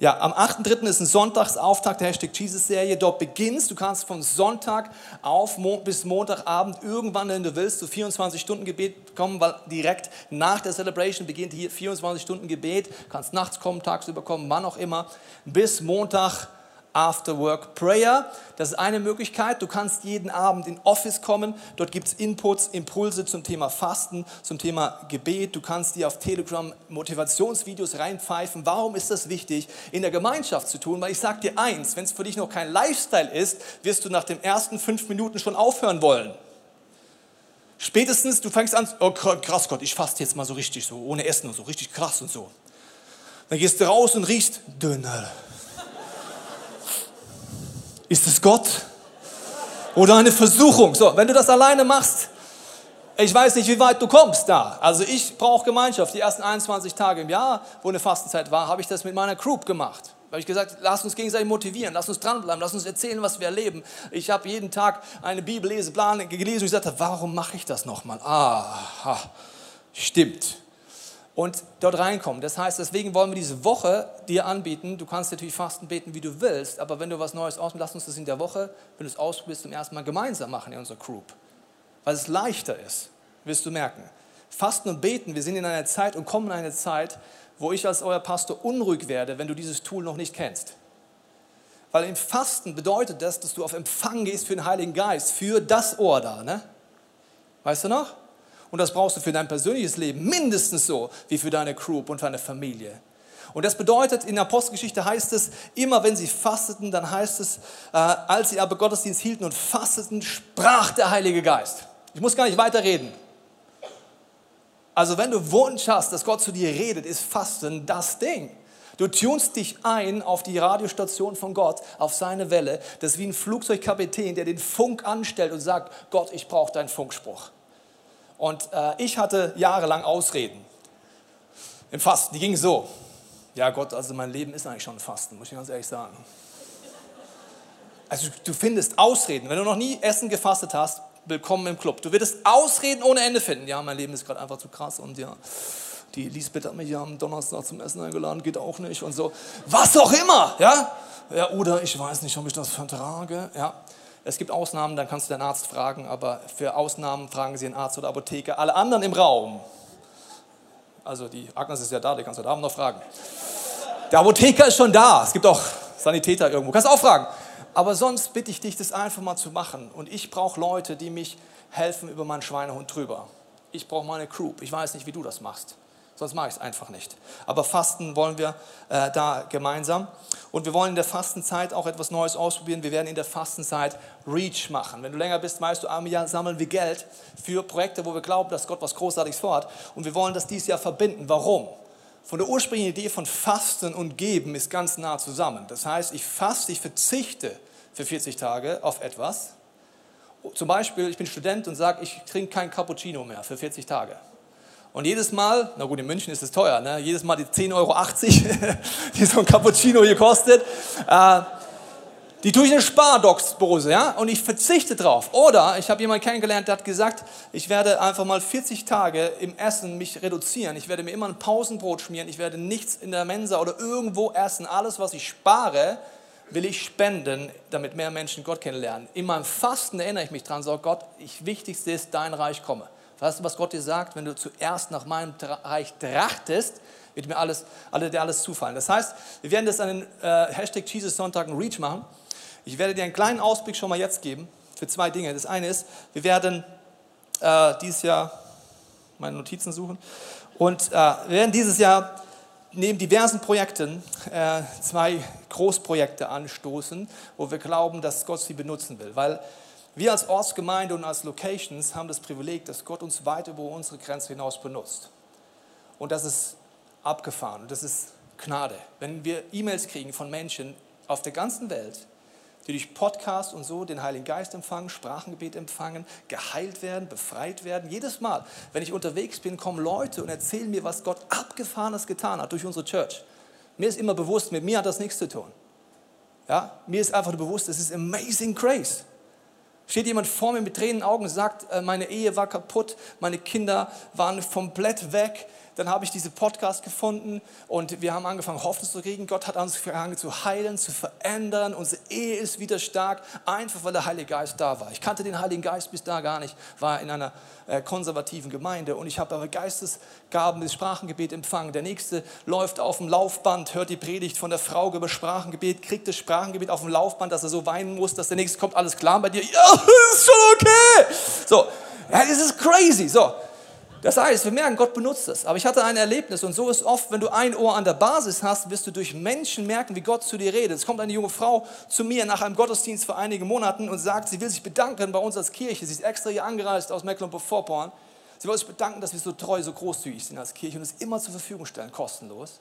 ja, am 8.3. ist ein Sonntagsauftakt der Hashtag Jesus-Serie. Dort beginnst, du kannst von Sonntag auf bis Montagabend irgendwann, wenn du willst, zu 24 Stunden Gebet kommen, weil direkt nach der Celebration beginnt hier 24 Stunden Gebet. Du kannst nachts kommen, tagsüber kommen, wann auch immer, bis Montag After Work Prayer. Das ist eine Möglichkeit. Du kannst jeden Abend in Office kommen. Dort gibt es Inputs, Impulse zum Thema Fasten, zum Thema Gebet. Du kannst dir auf Telegram Motivationsvideos reinpfeifen. Warum ist das wichtig, in der Gemeinschaft zu tun? Weil ich sage dir eins, wenn es für dich noch kein Lifestyle ist, wirst du nach den ersten fünf Minuten schon aufhören wollen. Spätestens, du fängst an, oh krass Gott, ich faste jetzt mal so richtig, so ohne Essen und so, richtig krass und so. Dann gehst du raus und riechst Döner. Ist es Gott? Oder eine Versuchung? So, wenn du das alleine machst, ich weiß nicht, wie weit du kommst da. Also ich brauche Gemeinschaft. Die ersten 21 Tage im Jahr, wo eine Fastenzeit war, habe ich das mit meiner Group gemacht. Da habe ich gesagt, lass uns gegenseitig motivieren, lass uns dranbleiben, lass uns erzählen, was wir erleben. Ich habe jeden Tag eine Bibelleseplan gelesen und ich sagte, warum mache ich das nochmal? Ah, stimmt und dort reinkommen. Das heißt, deswegen wollen wir diese Woche dir anbieten. Du kannst natürlich fasten beten, wie du willst, aber wenn du was Neues ausprobierst, lass uns das in der Woche, wenn du es ausprobierst, zum ersten Mal gemeinsam machen in unserer Group. Weil es leichter ist, wirst du merken. Fasten und beten, wir sind in einer Zeit und kommen in eine Zeit, wo ich als euer Pastor unruhig werde, wenn du dieses Tool noch nicht kennst. Weil im Fasten bedeutet das, dass du auf Empfang gehst für den Heiligen Geist, für das Ohr da. Ne? Weißt du noch? Und das brauchst du für dein persönliches Leben mindestens so wie für deine Group und deine Familie. Und das bedeutet, in der Apostelgeschichte heißt es, immer wenn sie fasteten, dann heißt es, äh, als sie aber Gottesdienst hielten und fasteten, sprach der Heilige Geist. Ich muss gar nicht weiter reden. Also wenn du Wunsch hast, dass Gott zu dir redet, ist Fasten das Ding. Du tunst dich ein auf die Radiostation von Gott, auf seine Welle. Das ist wie ein Flugzeugkapitän, der den Funk anstellt und sagt, Gott, ich brauche deinen Funkspruch. Und äh, ich hatte jahrelang Ausreden im Fasten. Die gingen so. Ja Gott, also mein Leben ist eigentlich schon ein Fasten, muss ich ganz ehrlich sagen. Also du findest Ausreden. Wenn du noch nie Essen gefastet hast, willkommen im Club. Du wirst Ausreden ohne Ende finden. Ja, mein Leben ist gerade einfach zu krass und ja, die Lisbeth hat mich ja am Donnerstag zum Essen eingeladen, geht auch nicht und so. Was auch immer, ja? ja oder ich weiß nicht, ob ich das vertrage, ja. Es gibt Ausnahmen, dann kannst du deinen Arzt fragen, aber für Ausnahmen fragen Sie einen Arzt oder Apotheker. Alle anderen im Raum, also die Agnes ist ja da, die kannst du da noch fragen. Der Apotheker ist schon da, es gibt auch Sanitäter irgendwo, kannst du auch fragen. Aber sonst bitte ich dich, das einfach mal zu machen. Und ich brauche Leute, die mich helfen über meinen Schweinehund drüber. Ich brauche meine Crew. Ich weiß nicht, wie du das machst. Sonst mache ich es einfach nicht. Aber Fasten wollen wir äh, da gemeinsam. Und wir wollen in der Fastenzeit auch etwas Neues ausprobieren. Wir werden in der Fastenzeit Reach machen. Wenn du länger bist, weißt du, einmal Jahr sammeln wir Geld für Projekte, wo wir glauben, dass Gott was Großartiges vorhat. Und wir wollen das dieses Jahr verbinden. Warum? Von der ursprünglichen Idee von Fasten und Geben ist ganz nah zusammen. Das heißt, ich faste, ich verzichte für 40 Tage auf etwas. Zum Beispiel, ich bin Student und sage, ich trinke kein Cappuccino mehr für 40 Tage. Und jedes Mal, na gut, in München ist es teuer, ne? jedes Mal die 10,80 Euro, die so ein Cappuccino hier kostet, äh, die tue ich in eine Spardox-Dose, ja, und ich verzichte drauf. Oder ich habe jemanden kennengelernt, der hat gesagt, ich werde einfach mal 40 Tage im Essen mich reduzieren. Ich werde mir immer ein Pausenbrot schmieren. Ich werde nichts in der Mensa oder irgendwo essen. Alles, was ich spare, will ich spenden, damit mehr Menschen Gott kennenlernen. In meinem Fasten erinnere ich mich dran, so Gott, ich wichtigste ist, dein Reich komme. Weißt du, was Gott dir sagt? Wenn du zuerst nach meinem Reich trachtest, wird mir alles, alle, dir alles zufallen. Das heißt, wir werden das an den äh, Hashtag Jesus Sonntag ein Reach machen. Ich werde dir einen kleinen Ausblick schon mal jetzt geben für zwei Dinge. Das eine ist, wir werden äh, dieses Jahr meine Notizen suchen und äh, wir werden dieses Jahr neben diversen Projekten äh, zwei Großprojekte anstoßen, wo wir glauben, dass Gott sie benutzen will. Weil wir als Ortsgemeinde und als Locations haben das Privileg, dass Gott uns weit über unsere Grenze hinaus benutzt. Und das ist abgefahren, das ist Gnade. Wenn wir E-Mails kriegen von Menschen auf der ganzen Welt, die durch Podcast und so den Heiligen Geist empfangen, Sprachengebet empfangen, geheilt werden, befreit werden. Jedes Mal, wenn ich unterwegs bin, kommen Leute und erzählen mir, was Gott abgefahrenes getan hat durch unsere Church. Mir ist immer bewusst, mit mir hat das nichts zu tun. Ja, mir ist einfach bewusst, es ist amazing grace. Steht jemand vor mir mit Tränen Augen und sagt, äh, meine Ehe war kaputt, meine Kinder waren komplett weg, dann habe ich diesen Podcast gefunden und wir haben angefangen, Hoffnung zu kriegen. Gott hat angefangen zu heilen, zu verändern. Unsere Ehe ist wieder stark, einfach weil der Heilige Geist da war. Ich kannte den Heiligen Geist bis da gar nicht, war in einer äh, konservativen Gemeinde und ich habe aber Geistesgaben des Sprachengebet empfangen. Der nächste läuft auf dem Laufband, hört die Predigt von der Frau über Sprachengebet, kriegt das Sprachengebet auf dem Laufband, dass er so weinen muss, dass der nächste kommt, alles klar bei dir. Ja, ist schon okay. So, ja, das ist crazy. So, das heißt, wir merken, Gott benutzt es. Aber ich hatte ein Erlebnis und so ist oft, wenn du ein Ohr an der Basis hast, wirst du durch Menschen merken, wie Gott zu dir redet. Es kommt eine junge Frau zu mir nach einem Gottesdienst vor einigen Monaten und sagt, sie will sich bedanken bei uns als Kirche. Sie ist extra hier angereist aus Mecklenburg-Vorpommern. Sie will sich bedanken, dass wir so treu, so großzügig sind als Kirche und es immer zur Verfügung stellen, kostenlos.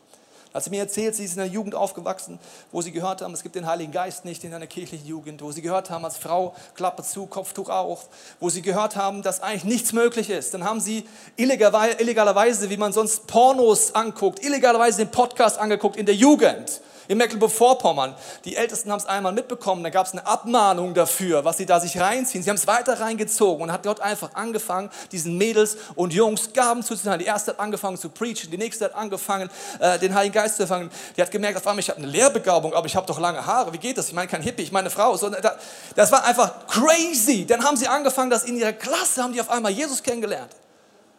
Hat sie mir erzählt, sie ist in einer Jugend aufgewachsen, wo sie gehört haben, es gibt den Heiligen Geist nicht in einer kirchlichen Jugend, wo sie gehört haben, als Frau Klappe zu, Kopftuch auf, wo sie gehört haben, dass eigentlich nichts möglich ist. Dann haben sie illegalerweise, wie man sonst Pornos anguckt, illegalerweise den Podcast angeguckt in der Jugend in Mecklenburg-Vorpommern. Die Ältesten haben es einmal mitbekommen, da gab es eine Abmahnung dafür, was sie da sich reinziehen. Sie haben es weiter reingezogen und hat Gott einfach angefangen, diesen Mädels und Jungs Gaben zuzuteilen. Die erste hat angefangen zu preachen, die nächste hat angefangen, äh, den Heiligen Geist zu empfangen. Die hat gemerkt, auf einmal, ich habe eine Lehrbegabung, aber ich habe doch lange Haare. Wie geht das? Ich meine, kein Hippie, ich meine Frau. So, das war einfach crazy. Dann haben sie angefangen, dass in ihrer Klasse haben die auf einmal Jesus kennengelernt.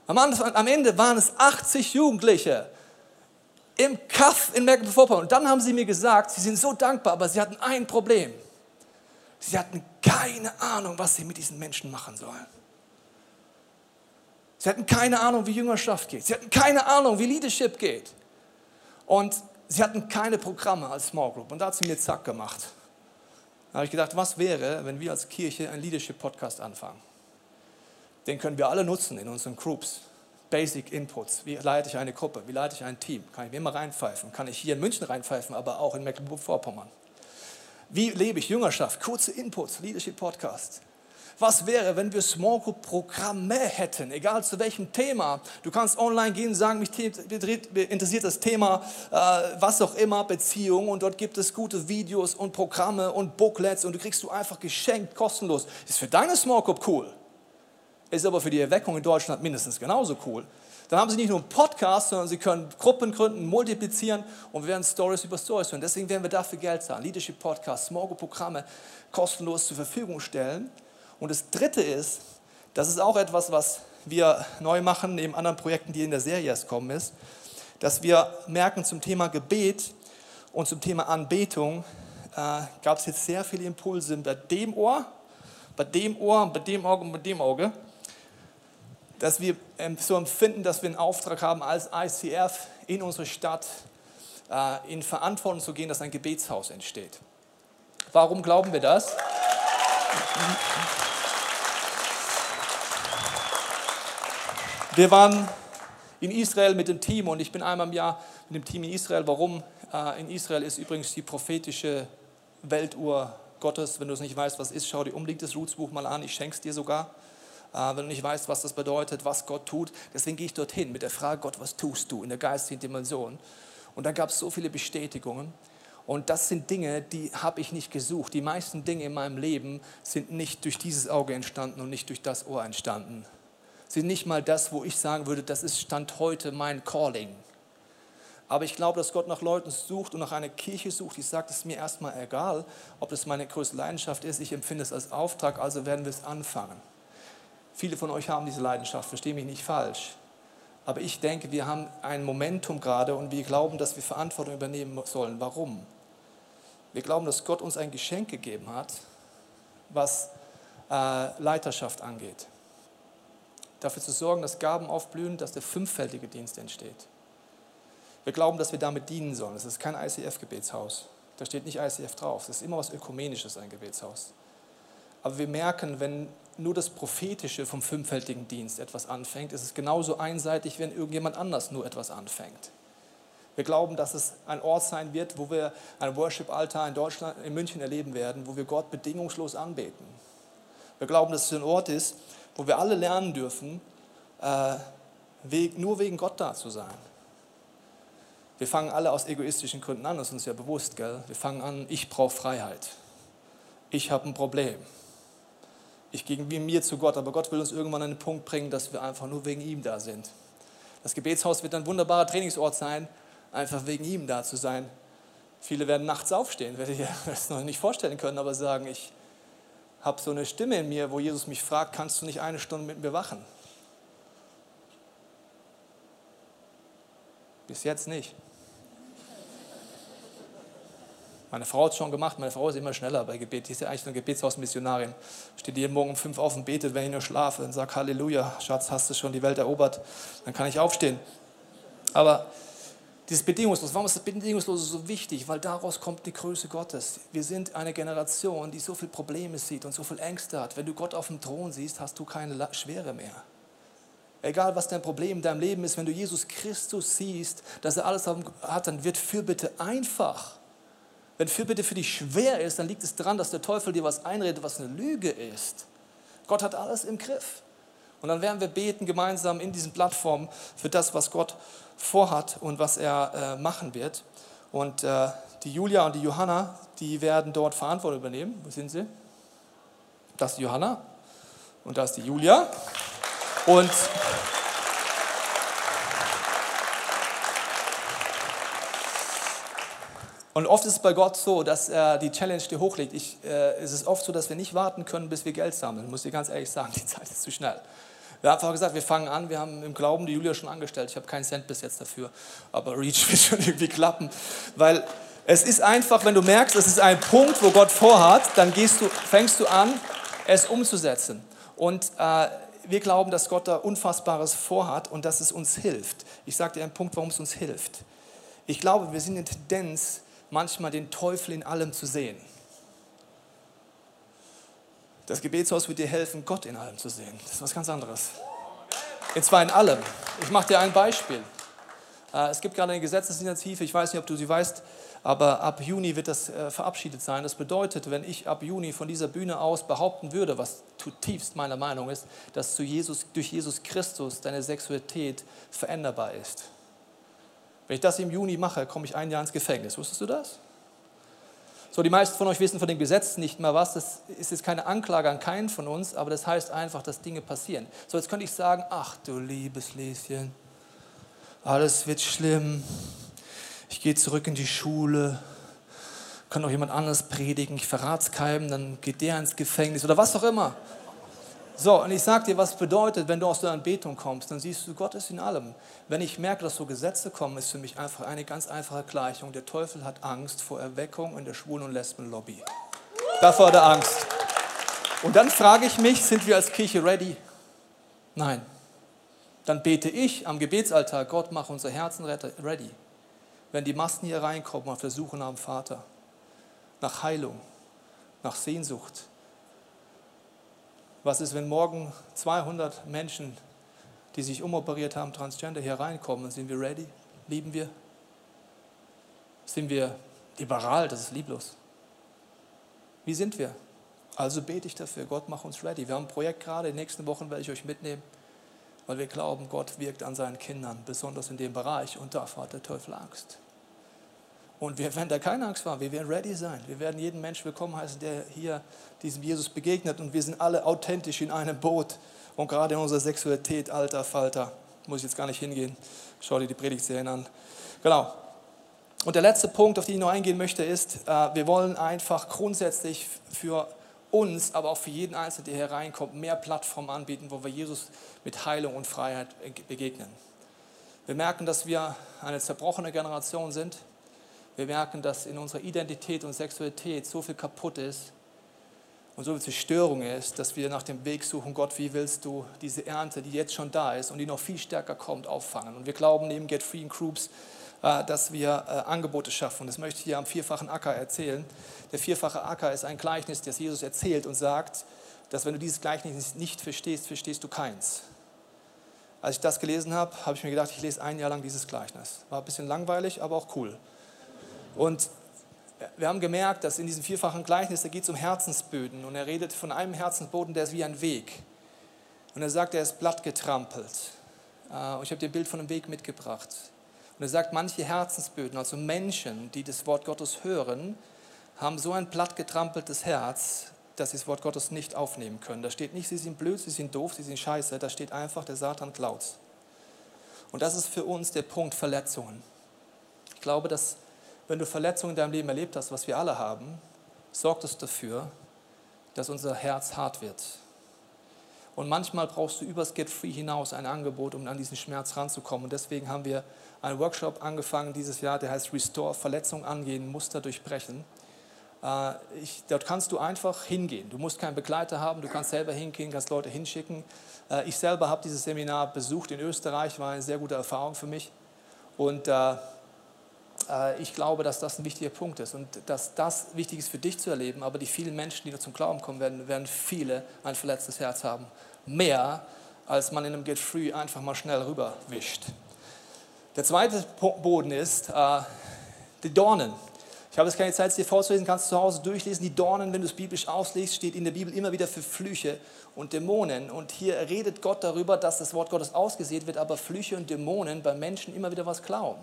Am Ende waren es 80 Jugendliche im Kaff in Mecklenburg-Vorpommern. Und dann haben sie mir gesagt, sie sind so dankbar, aber sie hatten ein Problem. Sie hatten keine Ahnung, was sie mit diesen Menschen machen sollen. Sie hatten keine Ahnung, wie Jüngerschaft geht. Sie hatten keine Ahnung, wie Leadership geht. Und sie hatten keine Programme als Small Group. Und da hat sie mir zack gemacht. Da habe ich gedacht, was wäre, wenn wir als Kirche einen Leadership-Podcast anfangen? Den können wir alle nutzen in unseren Groups. Basic Inputs. Wie leite ich eine Gruppe? Wie leite ich ein Team? Kann ich mir immer reinpfeifen? Kann ich hier in München reinpfeifen, aber auch in Mecklenburg-Vorpommern? Wie lebe ich Jüngerschaft? Kurze Inputs, Leadership Podcast. Was wäre, wenn wir Small Group Programme hätten, egal zu welchem Thema? Du kannst online gehen und sagen, mich interessiert das Thema, äh, was auch immer, Beziehung und dort gibt es gute Videos und Programme und Booklets und du kriegst du einfach geschenkt, kostenlos. Ist für deine Small Group cool. Ist aber für die Erweckung in Deutschland mindestens genauso cool. Dann haben sie nicht nur einen Podcast, sondern sie können Gruppen gründen, multiplizieren und werden Stories über Stories hören. Deswegen werden wir dafür Geld zahlen. Leadership Podcasts, Small Programme kostenlos zur Verfügung stellen. Und das Dritte ist, das ist auch etwas, was wir neu machen, neben anderen Projekten, die in der Serie erst kommen, ist, dass wir merken zum Thema Gebet und zum Thema Anbetung äh, gab es jetzt sehr viele Impulse bei dem Ohr, bei dem Ohr, bei dem Auge und bei dem Auge dass wir ähm, so empfinden, dass wir einen Auftrag haben, als ICF in unserer Stadt äh, in Verantwortung zu gehen, dass ein Gebetshaus entsteht. Warum glauben wir das? Wir waren in Israel mit dem Team und ich bin einmal im Jahr mit dem Team in Israel. Warum? Äh, in Israel ist übrigens die prophetische Weltuhr Gottes. Wenn du es nicht weißt, was ist, schau dir unbedingt das Rootsbuch mal an. Ich schenke es dir sogar. Äh, wenn du nicht weißt, was das bedeutet, was Gott tut. Deswegen gehe ich dorthin mit der Frage, Gott, was tust du in der geistigen Dimension? Und da gab es so viele Bestätigungen. Und das sind Dinge, die habe ich nicht gesucht. Die meisten Dinge in meinem Leben sind nicht durch dieses Auge entstanden und nicht durch das Ohr entstanden. Sind nicht mal das, wo ich sagen würde, das ist Stand heute mein Calling. Aber ich glaube, dass Gott nach Leuten sucht und nach einer Kirche sucht. Ich sage, es ist mir erstmal egal, ob das meine größte Leidenschaft ist. Ich empfinde es als Auftrag, also werden wir es anfangen. Viele von euch haben diese Leidenschaft, verstehe mich nicht falsch. Aber ich denke, wir haben ein Momentum gerade und wir glauben, dass wir Verantwortung übernehmen sollen. Warum? Wir glauben, dass Gott uns ein Geschenk gegeben hat, was äh, Leiterschaft angeht. Dafür zu sorgen, dass Gaben aufblühen, dass der fünffältige Dienst entsteht. Wir glauben, dass wir damit dienen sollen. Es ist kein ICF-Gebetshaus. Da steht nicht ICF drauf. Es ist immer was Ökumenisches, ein Gebetshaus. Aber wir merken, wenn nur das Prophetische vom fünffältigen Dienst etwas anfängt, ist es genauso einseitig, wenn irgendjemand anders nur etwas anfängt. Wir glauben, dass es ein Ort sein wird, wo wir ein Worship-Altar in Deutschland, in München erleben werden, wo wir Gott bedingungslos anbeten. Wir glauben, dass es ein Ort ist, wo wir alle lernen dürfen, äh, nur wegen Gott da zu sein. Wir fangen alle aus egoistischen Gründen an, das ist uns ja bewusst, gell? Wir fangen an, ich brauche Freiheit. Ich habe ein Problem ich gehe wie mir zu Gott, aber Gott will uns irgendwann an den Punkt bringen, dass wir einfach nur wegen ihm da sind. Das Gebetshaus wird ein wunderbarer Trainingsort sein, einfach wegen ihm da zu sein. Viele werden nachts aufstehen, werde ich das noch nicht vorstellen können, aber sagen, ich habe so eine Stimme in mir, wo Jesus mich fragt, kannst du nicht eine Stunde mit mir wachen? Bis jetzt nicht. Meine Frau hat es schon gemacht, meine Frau ist immer schneller bei Gebet. Die ist ja eigentlich eine Gebetshausmissionarin. Steht jeden Morgen um fünf auf und betet, wenn ich nur schlafe und sagt Halleluja, Schatz, hast du schon die Welt erobert, dann kann ich aufstehen. Aber dieses Bedingungslose, warum ist das Bedingungslose so wichtig? Weil daraus kommt die Größe Gottes. Wir sind eine Generation, die so viele Probleme sieht und so viele Ängste hat. Wenn du Gott auf dem Thron siehst, hast du keine Schwere mehr. Egal was dein Problem in deinem Leben ist, wenn du Jesus Christus siehst, dass er alles hat, dann wird Fürbitte einfach. Wenn Fürbitte für dich schwer ist, dann liegt es daran, dass der Teufel dir was einredet, was eine Lüge ist. Gott hat alles im Griff. Und dann werden wir beten gemeinsam in diesen Plattformen für das, was Gott vorhat und was er äh, machen wird. Und äh, die Julia und die Johanna, die werden dort Verantwortung übernehmen. Wo sind sie? Das ist die Johanna und das ist die Julia. Und Und oft ist es bei Gott so, dass er die Challenge dir hochlegt. Ich, äh, es ist oft so, dass wir nicht warten können, bis wir Geld sammeln. Muss ich ganz ehrlich sagen, die Zeit ist zu schnell. Wir haben einfach gesagt, wir fangen an. Wir haben im Glauben die Julia schon angestellt. Ich habe keinen Cent bis jetzt dafür. Aber Reach wird schon irgendwie klappen. Weil es ist einfach, wenn du merkst, es ist ein Punkt, wo Gott vorhat, dann gehst du, fängst du an, es umzusetzen. Und äh, wir glauben, dass Gott da Unfassbares vorhat und dass es uns hilft. Ich sage dir einen Punkt, warum es uns hilft. Ich glaube, wir sind in Tendenz, manchmal den Teufel in allem zu sehen. Das Gebetshaus wird dir helfen, Gott in allem zu sehen. Das ist was ganz anderes. Und zwar in allem. Ich mache dir ein Beispiel. Äh, es gibt gerade eine Gesetzesinitiative, ich weiß nicht, ob du sie weißt, aber ab Juni wird das äh, verabschiedet sein. Das bedeutet, wenn ich ab Juni von dieser Bühne aus behaupten würde, was zutiefst meiner Meinung ist, dass Jesus, durch Jesus Christus deine Sexualität veränderbar ist, wenn ich das im Juni mache, komme ich ein Jahr ins Gefängnis. Wusstest du das? So, die meisten von euch wissen von dem Gesetz nicht mal was. Das ist jetzt keine Anklage an keinen von uns, aber das heißt einfach, dass Dinge passieren. So, jetzt könnte ich sagen, ach du liebes Lieschen, alles wird schlimm. Ich gehe zurück in die Schule, kann auch jemand anderes predigen, ich verrate es keinem, dann geht der ins Gefängnis oder was auch immer. So, und ich sage dir, was bedeutet, wenn du aus der Anbetung kommst, dann siehst du, Gott ist in allem. Wenn ich merke, dass so Gesetze kommen, ist für mich einfach eine ganz einfache Gleichung. Der Teufel hat Angst vor Erweckung in der Schwulen- und Lesbenlobby. Davor hat er Angst. Und dann frage ich mich, sind wir als Kirche ready? Nein. Dann bete ich am Gebetsaltar, Gott, mach unser Herzen ready. Wenn die Massen hier reinkommen und versuchen nach dem Vater, nach Heilung, nach Sehnsucht, was ist, wenn morgen 200 Menschen, die sich umoperiert haben, Transgender, hier reinkommen? Sind wir ready? Lieben wir? Sind wir liberal? Das ist lieblos. Wie sind wir? Also bete ich dafür, Gott mach uns ready. Wir haben ein Projekt gerade, in den nächsten Wochen werde ich euch mitnehmen, weil wir glauben, Gott wirkt an seinen Kindern, besonders in dem Bereich und davor hat der Teufel Angst. Und wir werden da keine Angst haben, wir werden ready sein. Wir werden jeden Menschen willkommen heißen, der hier diesem Jesus begegnet. Und wir sind alle authentisch in einem Boot. Und gerade in unserer Sexualität, alter Falter, muss ich jetzt gar nicht hingehen. Schau dir die Predigtserien an. Genau. Und der letzte Punkt, auf den ich noch eingehen möchte, ist, äh, wir wollen einfach grundsätzlich für uns, aber auch für jeden Einzelnen, der hier reinkommt, mehr Plattformen anbieten, wo wir Jesus mit Heilung und Freiheit begegnen. Wir merken, dass wir eine zerbrochene Generation sind wir merken, dass in unserer Identität und Sexualität so viel kaputt ist und so viel Zerstörung ist, dass wir nach dem Weg suchen, Gott, wie willst du diese Ernte, die jetzt schon da ist und die noch viel stärker kommt, auffangen. Und wir glauben neben Get Free in Groups, äh, dass wir äh, Angebote schaffen. Das möchte ich hier am vierfachen Acker erzählen. Der vierfache Acker ist ein Gleichnis, das Jesus erzählt und sagt, dass wenn du dieses Gleichnis nicht verstehst, verstehst du keins. Als ich das gelesen habe, habe ich mir gedacht, ich lese ein Jahr lang dieses Gleichnis. War ein bisschen langweilig, aber auch cool. Und wir haben gemerkt, dass in diesem vierfachen Gleichnis, da geht es um Herzensböden und er redet von einem Herzensboden, der ist wie ein Weg. Und er sagt, er ist blattgetrampelt. Äh, und ich habe dir ein Bild von einem Weg mitgebracht. Und er sagt, manche Herzensböden, also Menschen, die das Wort Gottes hören, haben so ein plattgetrampeltes Herz, dass sie das Wort Gottes nicht aufnehmen können. Da steht nicht, sie sind blöd, sie sind doof, sie sind scheiße. Da steht einfach, der Satan klaut. Und das ist für uns der Punkt Verletzungen. Ich glaube, dass wenn du Verletzungen in deinem Leben erlebt hast, was wir alle haben, sorgt es dafür, dass unser Herz hart wird. Und manchmal brauchst du übers Get Free hinaus ein Angebot, um an diesen Schmerz ranzukommen. Und deswegen haben wir einen Workshop angefangen dieses Jahr, der heißt Restore, Verletzung angehen, Muster durchbrechen. Äh, ich, dort kannst du einfach hingehen. Du musst keinen Begleiter haben, du kannst selber hingehen, kannst Leute hinschicken. Äh, ich selber habe dieses Seminar besucht in Österreich, war eine sehr gute Erfahrung für mich. Und äh, ich glaube, dass das ein wichtiger Punkt ist und dass das wichtig ist für dich zu erleben, aber die vielen Menschen, die da zum Glauben kommen werden, werden viele ein verletztes Herz haben. Mehr, als man in einem Get Free einfach mal schnell rüberwischt. Der zweite Boden ist äh, die Dornen. Ich habe jetzt keine Zeit, es dir vorzulesen, kannst du zu Hause durchlesen. Die Dornen, wenn du es biblisch auslegst, steht in der Bibel immer wieder für Flüche und Dämonen. Und hier redet Gott darüber, dass das Wort Gottes ausgesät wird, aber Flüche und Dämonen bei Menschen immer wieder was klauen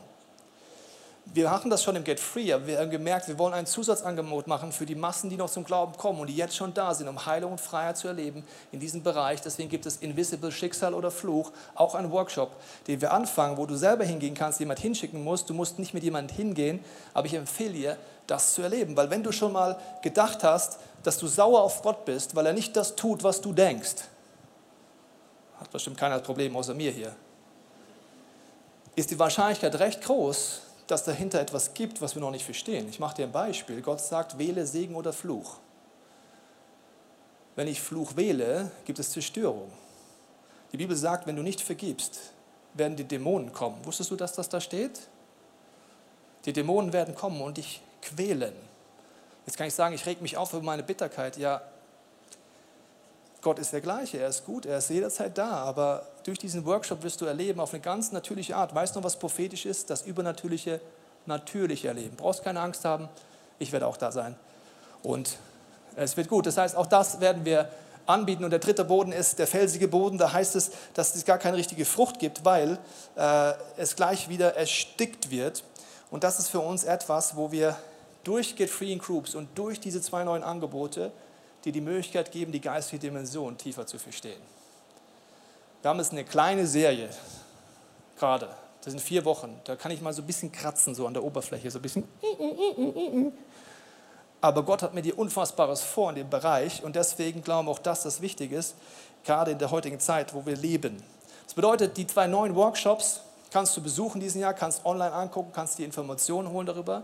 wir machen das schon im Get Free, aber wir haben gemerkt, wir wollen ein Zusatzangebot machen für die Massen, die noch zum Glauben kommen und die jetzt schon da sind, um Heilung und Freiheit zu erleben in diesem Bereich. Deswegen gibt es Invisible Schicksal oder Fluch, auch einen Workshop, den wir anfangen, wo du selber hingehen kannst, jemand hinschicken musst. Du musst nicht mit jemandem hingehen, aber ich empfehle dir, das zu erleben. Weil wenn du schon mal gedacht hast, dass du sauer auf Gott bist, weil er nicht das tut, was du denkst, hat bestimmt keiner das Problem außer mir hier, ist die Wahrscheinlichkeit recht groß, dass dahinter etwas gibt, was wir noch nicht verstehen. Ich mache dir ein Beispiel. Gott sagt, wähle Segen oder Fluch. Wenn ich Fluch wähle, gibt es Zerstörung. Die Bibel sagt, wenn du nicht vergibst, werden die Dämonen kommen. Wusstest du, dass das da steht? Die Dämonen werden kommen und dich quälen. Jetzt kann ich sagen, ich reg mich auf über meine Bitterkeit. Ja, Gott ist der gleiche, er ist gut, er ist jederzeit da, aber durch diesen Workshop wirst du erleben auf eine ganz natürliche Art. Weißt du, was prophetisch ist? Das Übernatürliche natürlich erleben. Brauchst keine Angst haben, ich werde auch da sein. Und es wird gut. Das heißt, auch das werden wir anbieten. Und der dritte Boden ist der felsige Boden. Da heißt es, dass es gar keine richtige Frucht gibt, weil äh, es gleich wieder erstickt wird. Und das ist für uns etwas, wo wir durch Get Free in Groups und durch diese zwei neuen Angebote dir die Möglichkeit geben, die geistige Dimension tiefer zu verstehen. Wir haben jetzt eine kleine Serie gerade. Das sind vier Wochen. Da kann ich mal so ein bisschen kratzen, so an der Oberfläche, so ein bisschen. Aber Gott hat mir dir Unfassbares vor in dem Bereich und deswegen glauben auch, dass das wichtig ist, gerade in der heutigen Zeit, wo wir leben. Das bedeutet, die zwei neuen Workshops kannst du besuchen diesen Jahr, kannst online angucken, kannst die Informationen holen darüber.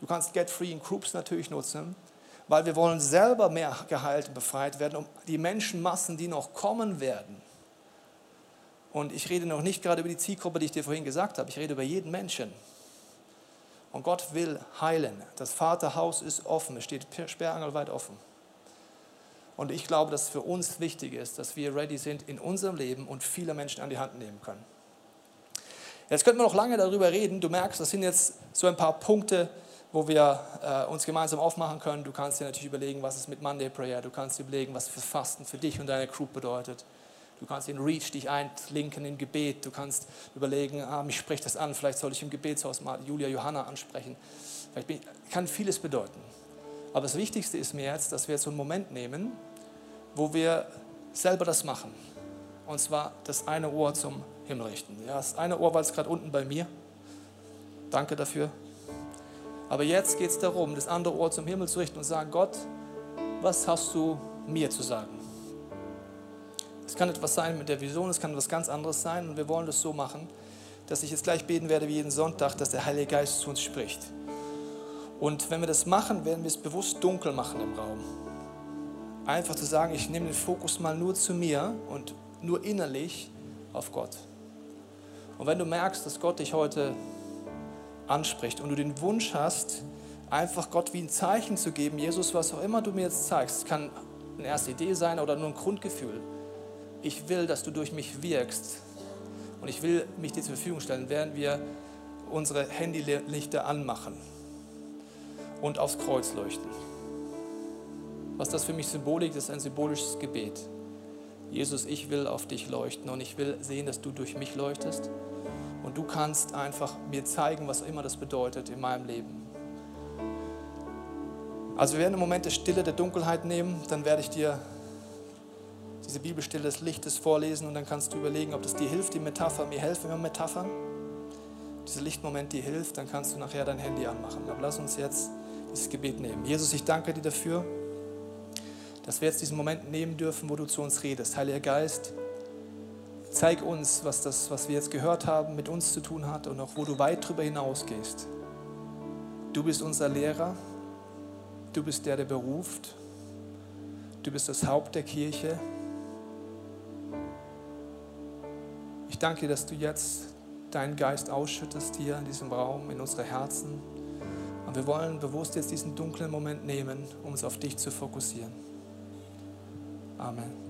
Du kannst Get Free in Groups natürlich nutzen, weil wir wollen selber mehr geheilt und befreit werden, um die Menschenmassen, die noch kommen werden. Und ich rede noch nicht gerade über die Zielgruppe, die ich dir vorhin gesagt habe, ich rede über jeden Menschen. Und Gott will heilen. Das Vaterhaus ist offen, es steht sperrangelweit offen. Und ich glaube, dass es für uns wichtig ist, dass wir ready sind in unserem Leben und viele Menschen an die Hand nehmen können. Jetzt könnten wir noch lange darüber reden. Du merkst, das sind jetzt so ein paar Punkte, wo wir äh, uns gemeinsam aufmachen können. Du kannst dir natürlich überlegen, was ist mit Monday Prayer. Du kannst dir überlegen, was für Fasten für dich und deine Group bedeutet. Du kannst in Reach dich einlinken im Gebet. Du kannst überlegen, ah, mich spricht das an. Vielleicht soll ich im Gebetshaus mal Julia Johanna ansprechen. Vielleicht kann vieles bedeuten. Aber das Wichtigste ist mir jetzt, dass wir jetzt so einen Moment nehmen, wo wir selber das machen. Und zwar das eine Ohr zum Himmel richten. Ja, das eine Ohr war jetzt gerade unten bei mir. Danke dafür. Aber jetzt geht es darum, das andere Ohr zum Himmel zu richten und sagen, Gott, was hast du mir zu sagen? Es kann etwas sein mit der Vision, es kann etwas ganz anderes sein und wir wollen das so machen, dass ich jetzt gleich beten werde wie jeden Sonntag, dass der Heilige Geist zu uns spricht. Und wenn wir das machen, werden wir es bewusst dunkel machen im Raum. Einfach zu sagen, ich nehme den Fokus mal nur zu mir und nur innerlich auf Gott. Und wenn du merkst, dass Gott dich heute anspricht und du den Wunsch hast, einfach Gott wie ein Zeichen zu geben, Jesus, was auch immer du mir jetzt zeigst, kann eine erste Idee sein oder nur ein Grundgefühl. Ich will, dass du durch mich wirkst und ich will mich dir zur Verfügung stellen, während wir unsere Handylichter anmachen und aufs Kreuz leuchten. Was das für mich symbolik ist, ist ein symbolisches Gebet. Jesus, ich will auf dich leuchten und ich will sehen, dass du durch mich leuchtest. Und du kannst einfach mir zeigen, was immer das bedeutet in meinem Leben. Also wir werden einen Moment der Stille, der Dunkelheit nehmen. Dann werde ich dir diese Bibelstelle des Lichtes vorlesen und dann kannst du überlegen, ob das dir hilft, die Metapher. Mir helfen immer Metaphern. Dieser Lichtmoment dir hilft, dann kannst du nachher dein Handy anmachen. Aber lass uns jetzt dieses Gebet nehmen. Jesus, ich danke dir dafür, dass wir jetzt diesen Moment nehmen dürfen, wo du zu uns redest. Heiliger Geist, Zeig uns, was das, was wir jetzt gehört haben, mit uns zu tun hat und auch wo du weit darüber hinausgehst. Du bist unser Lehrer, du bist der, der beruft, du bist das Haupt der Kirche. Ich danke dass du jetzt deinen Geist ausschüttest hier in diesem Raum, in unsere Herzen. Und wir wollen bewusst jetzt diesen dunklen Moment nehmen, um uns auf dich zu fokussieren. Amen.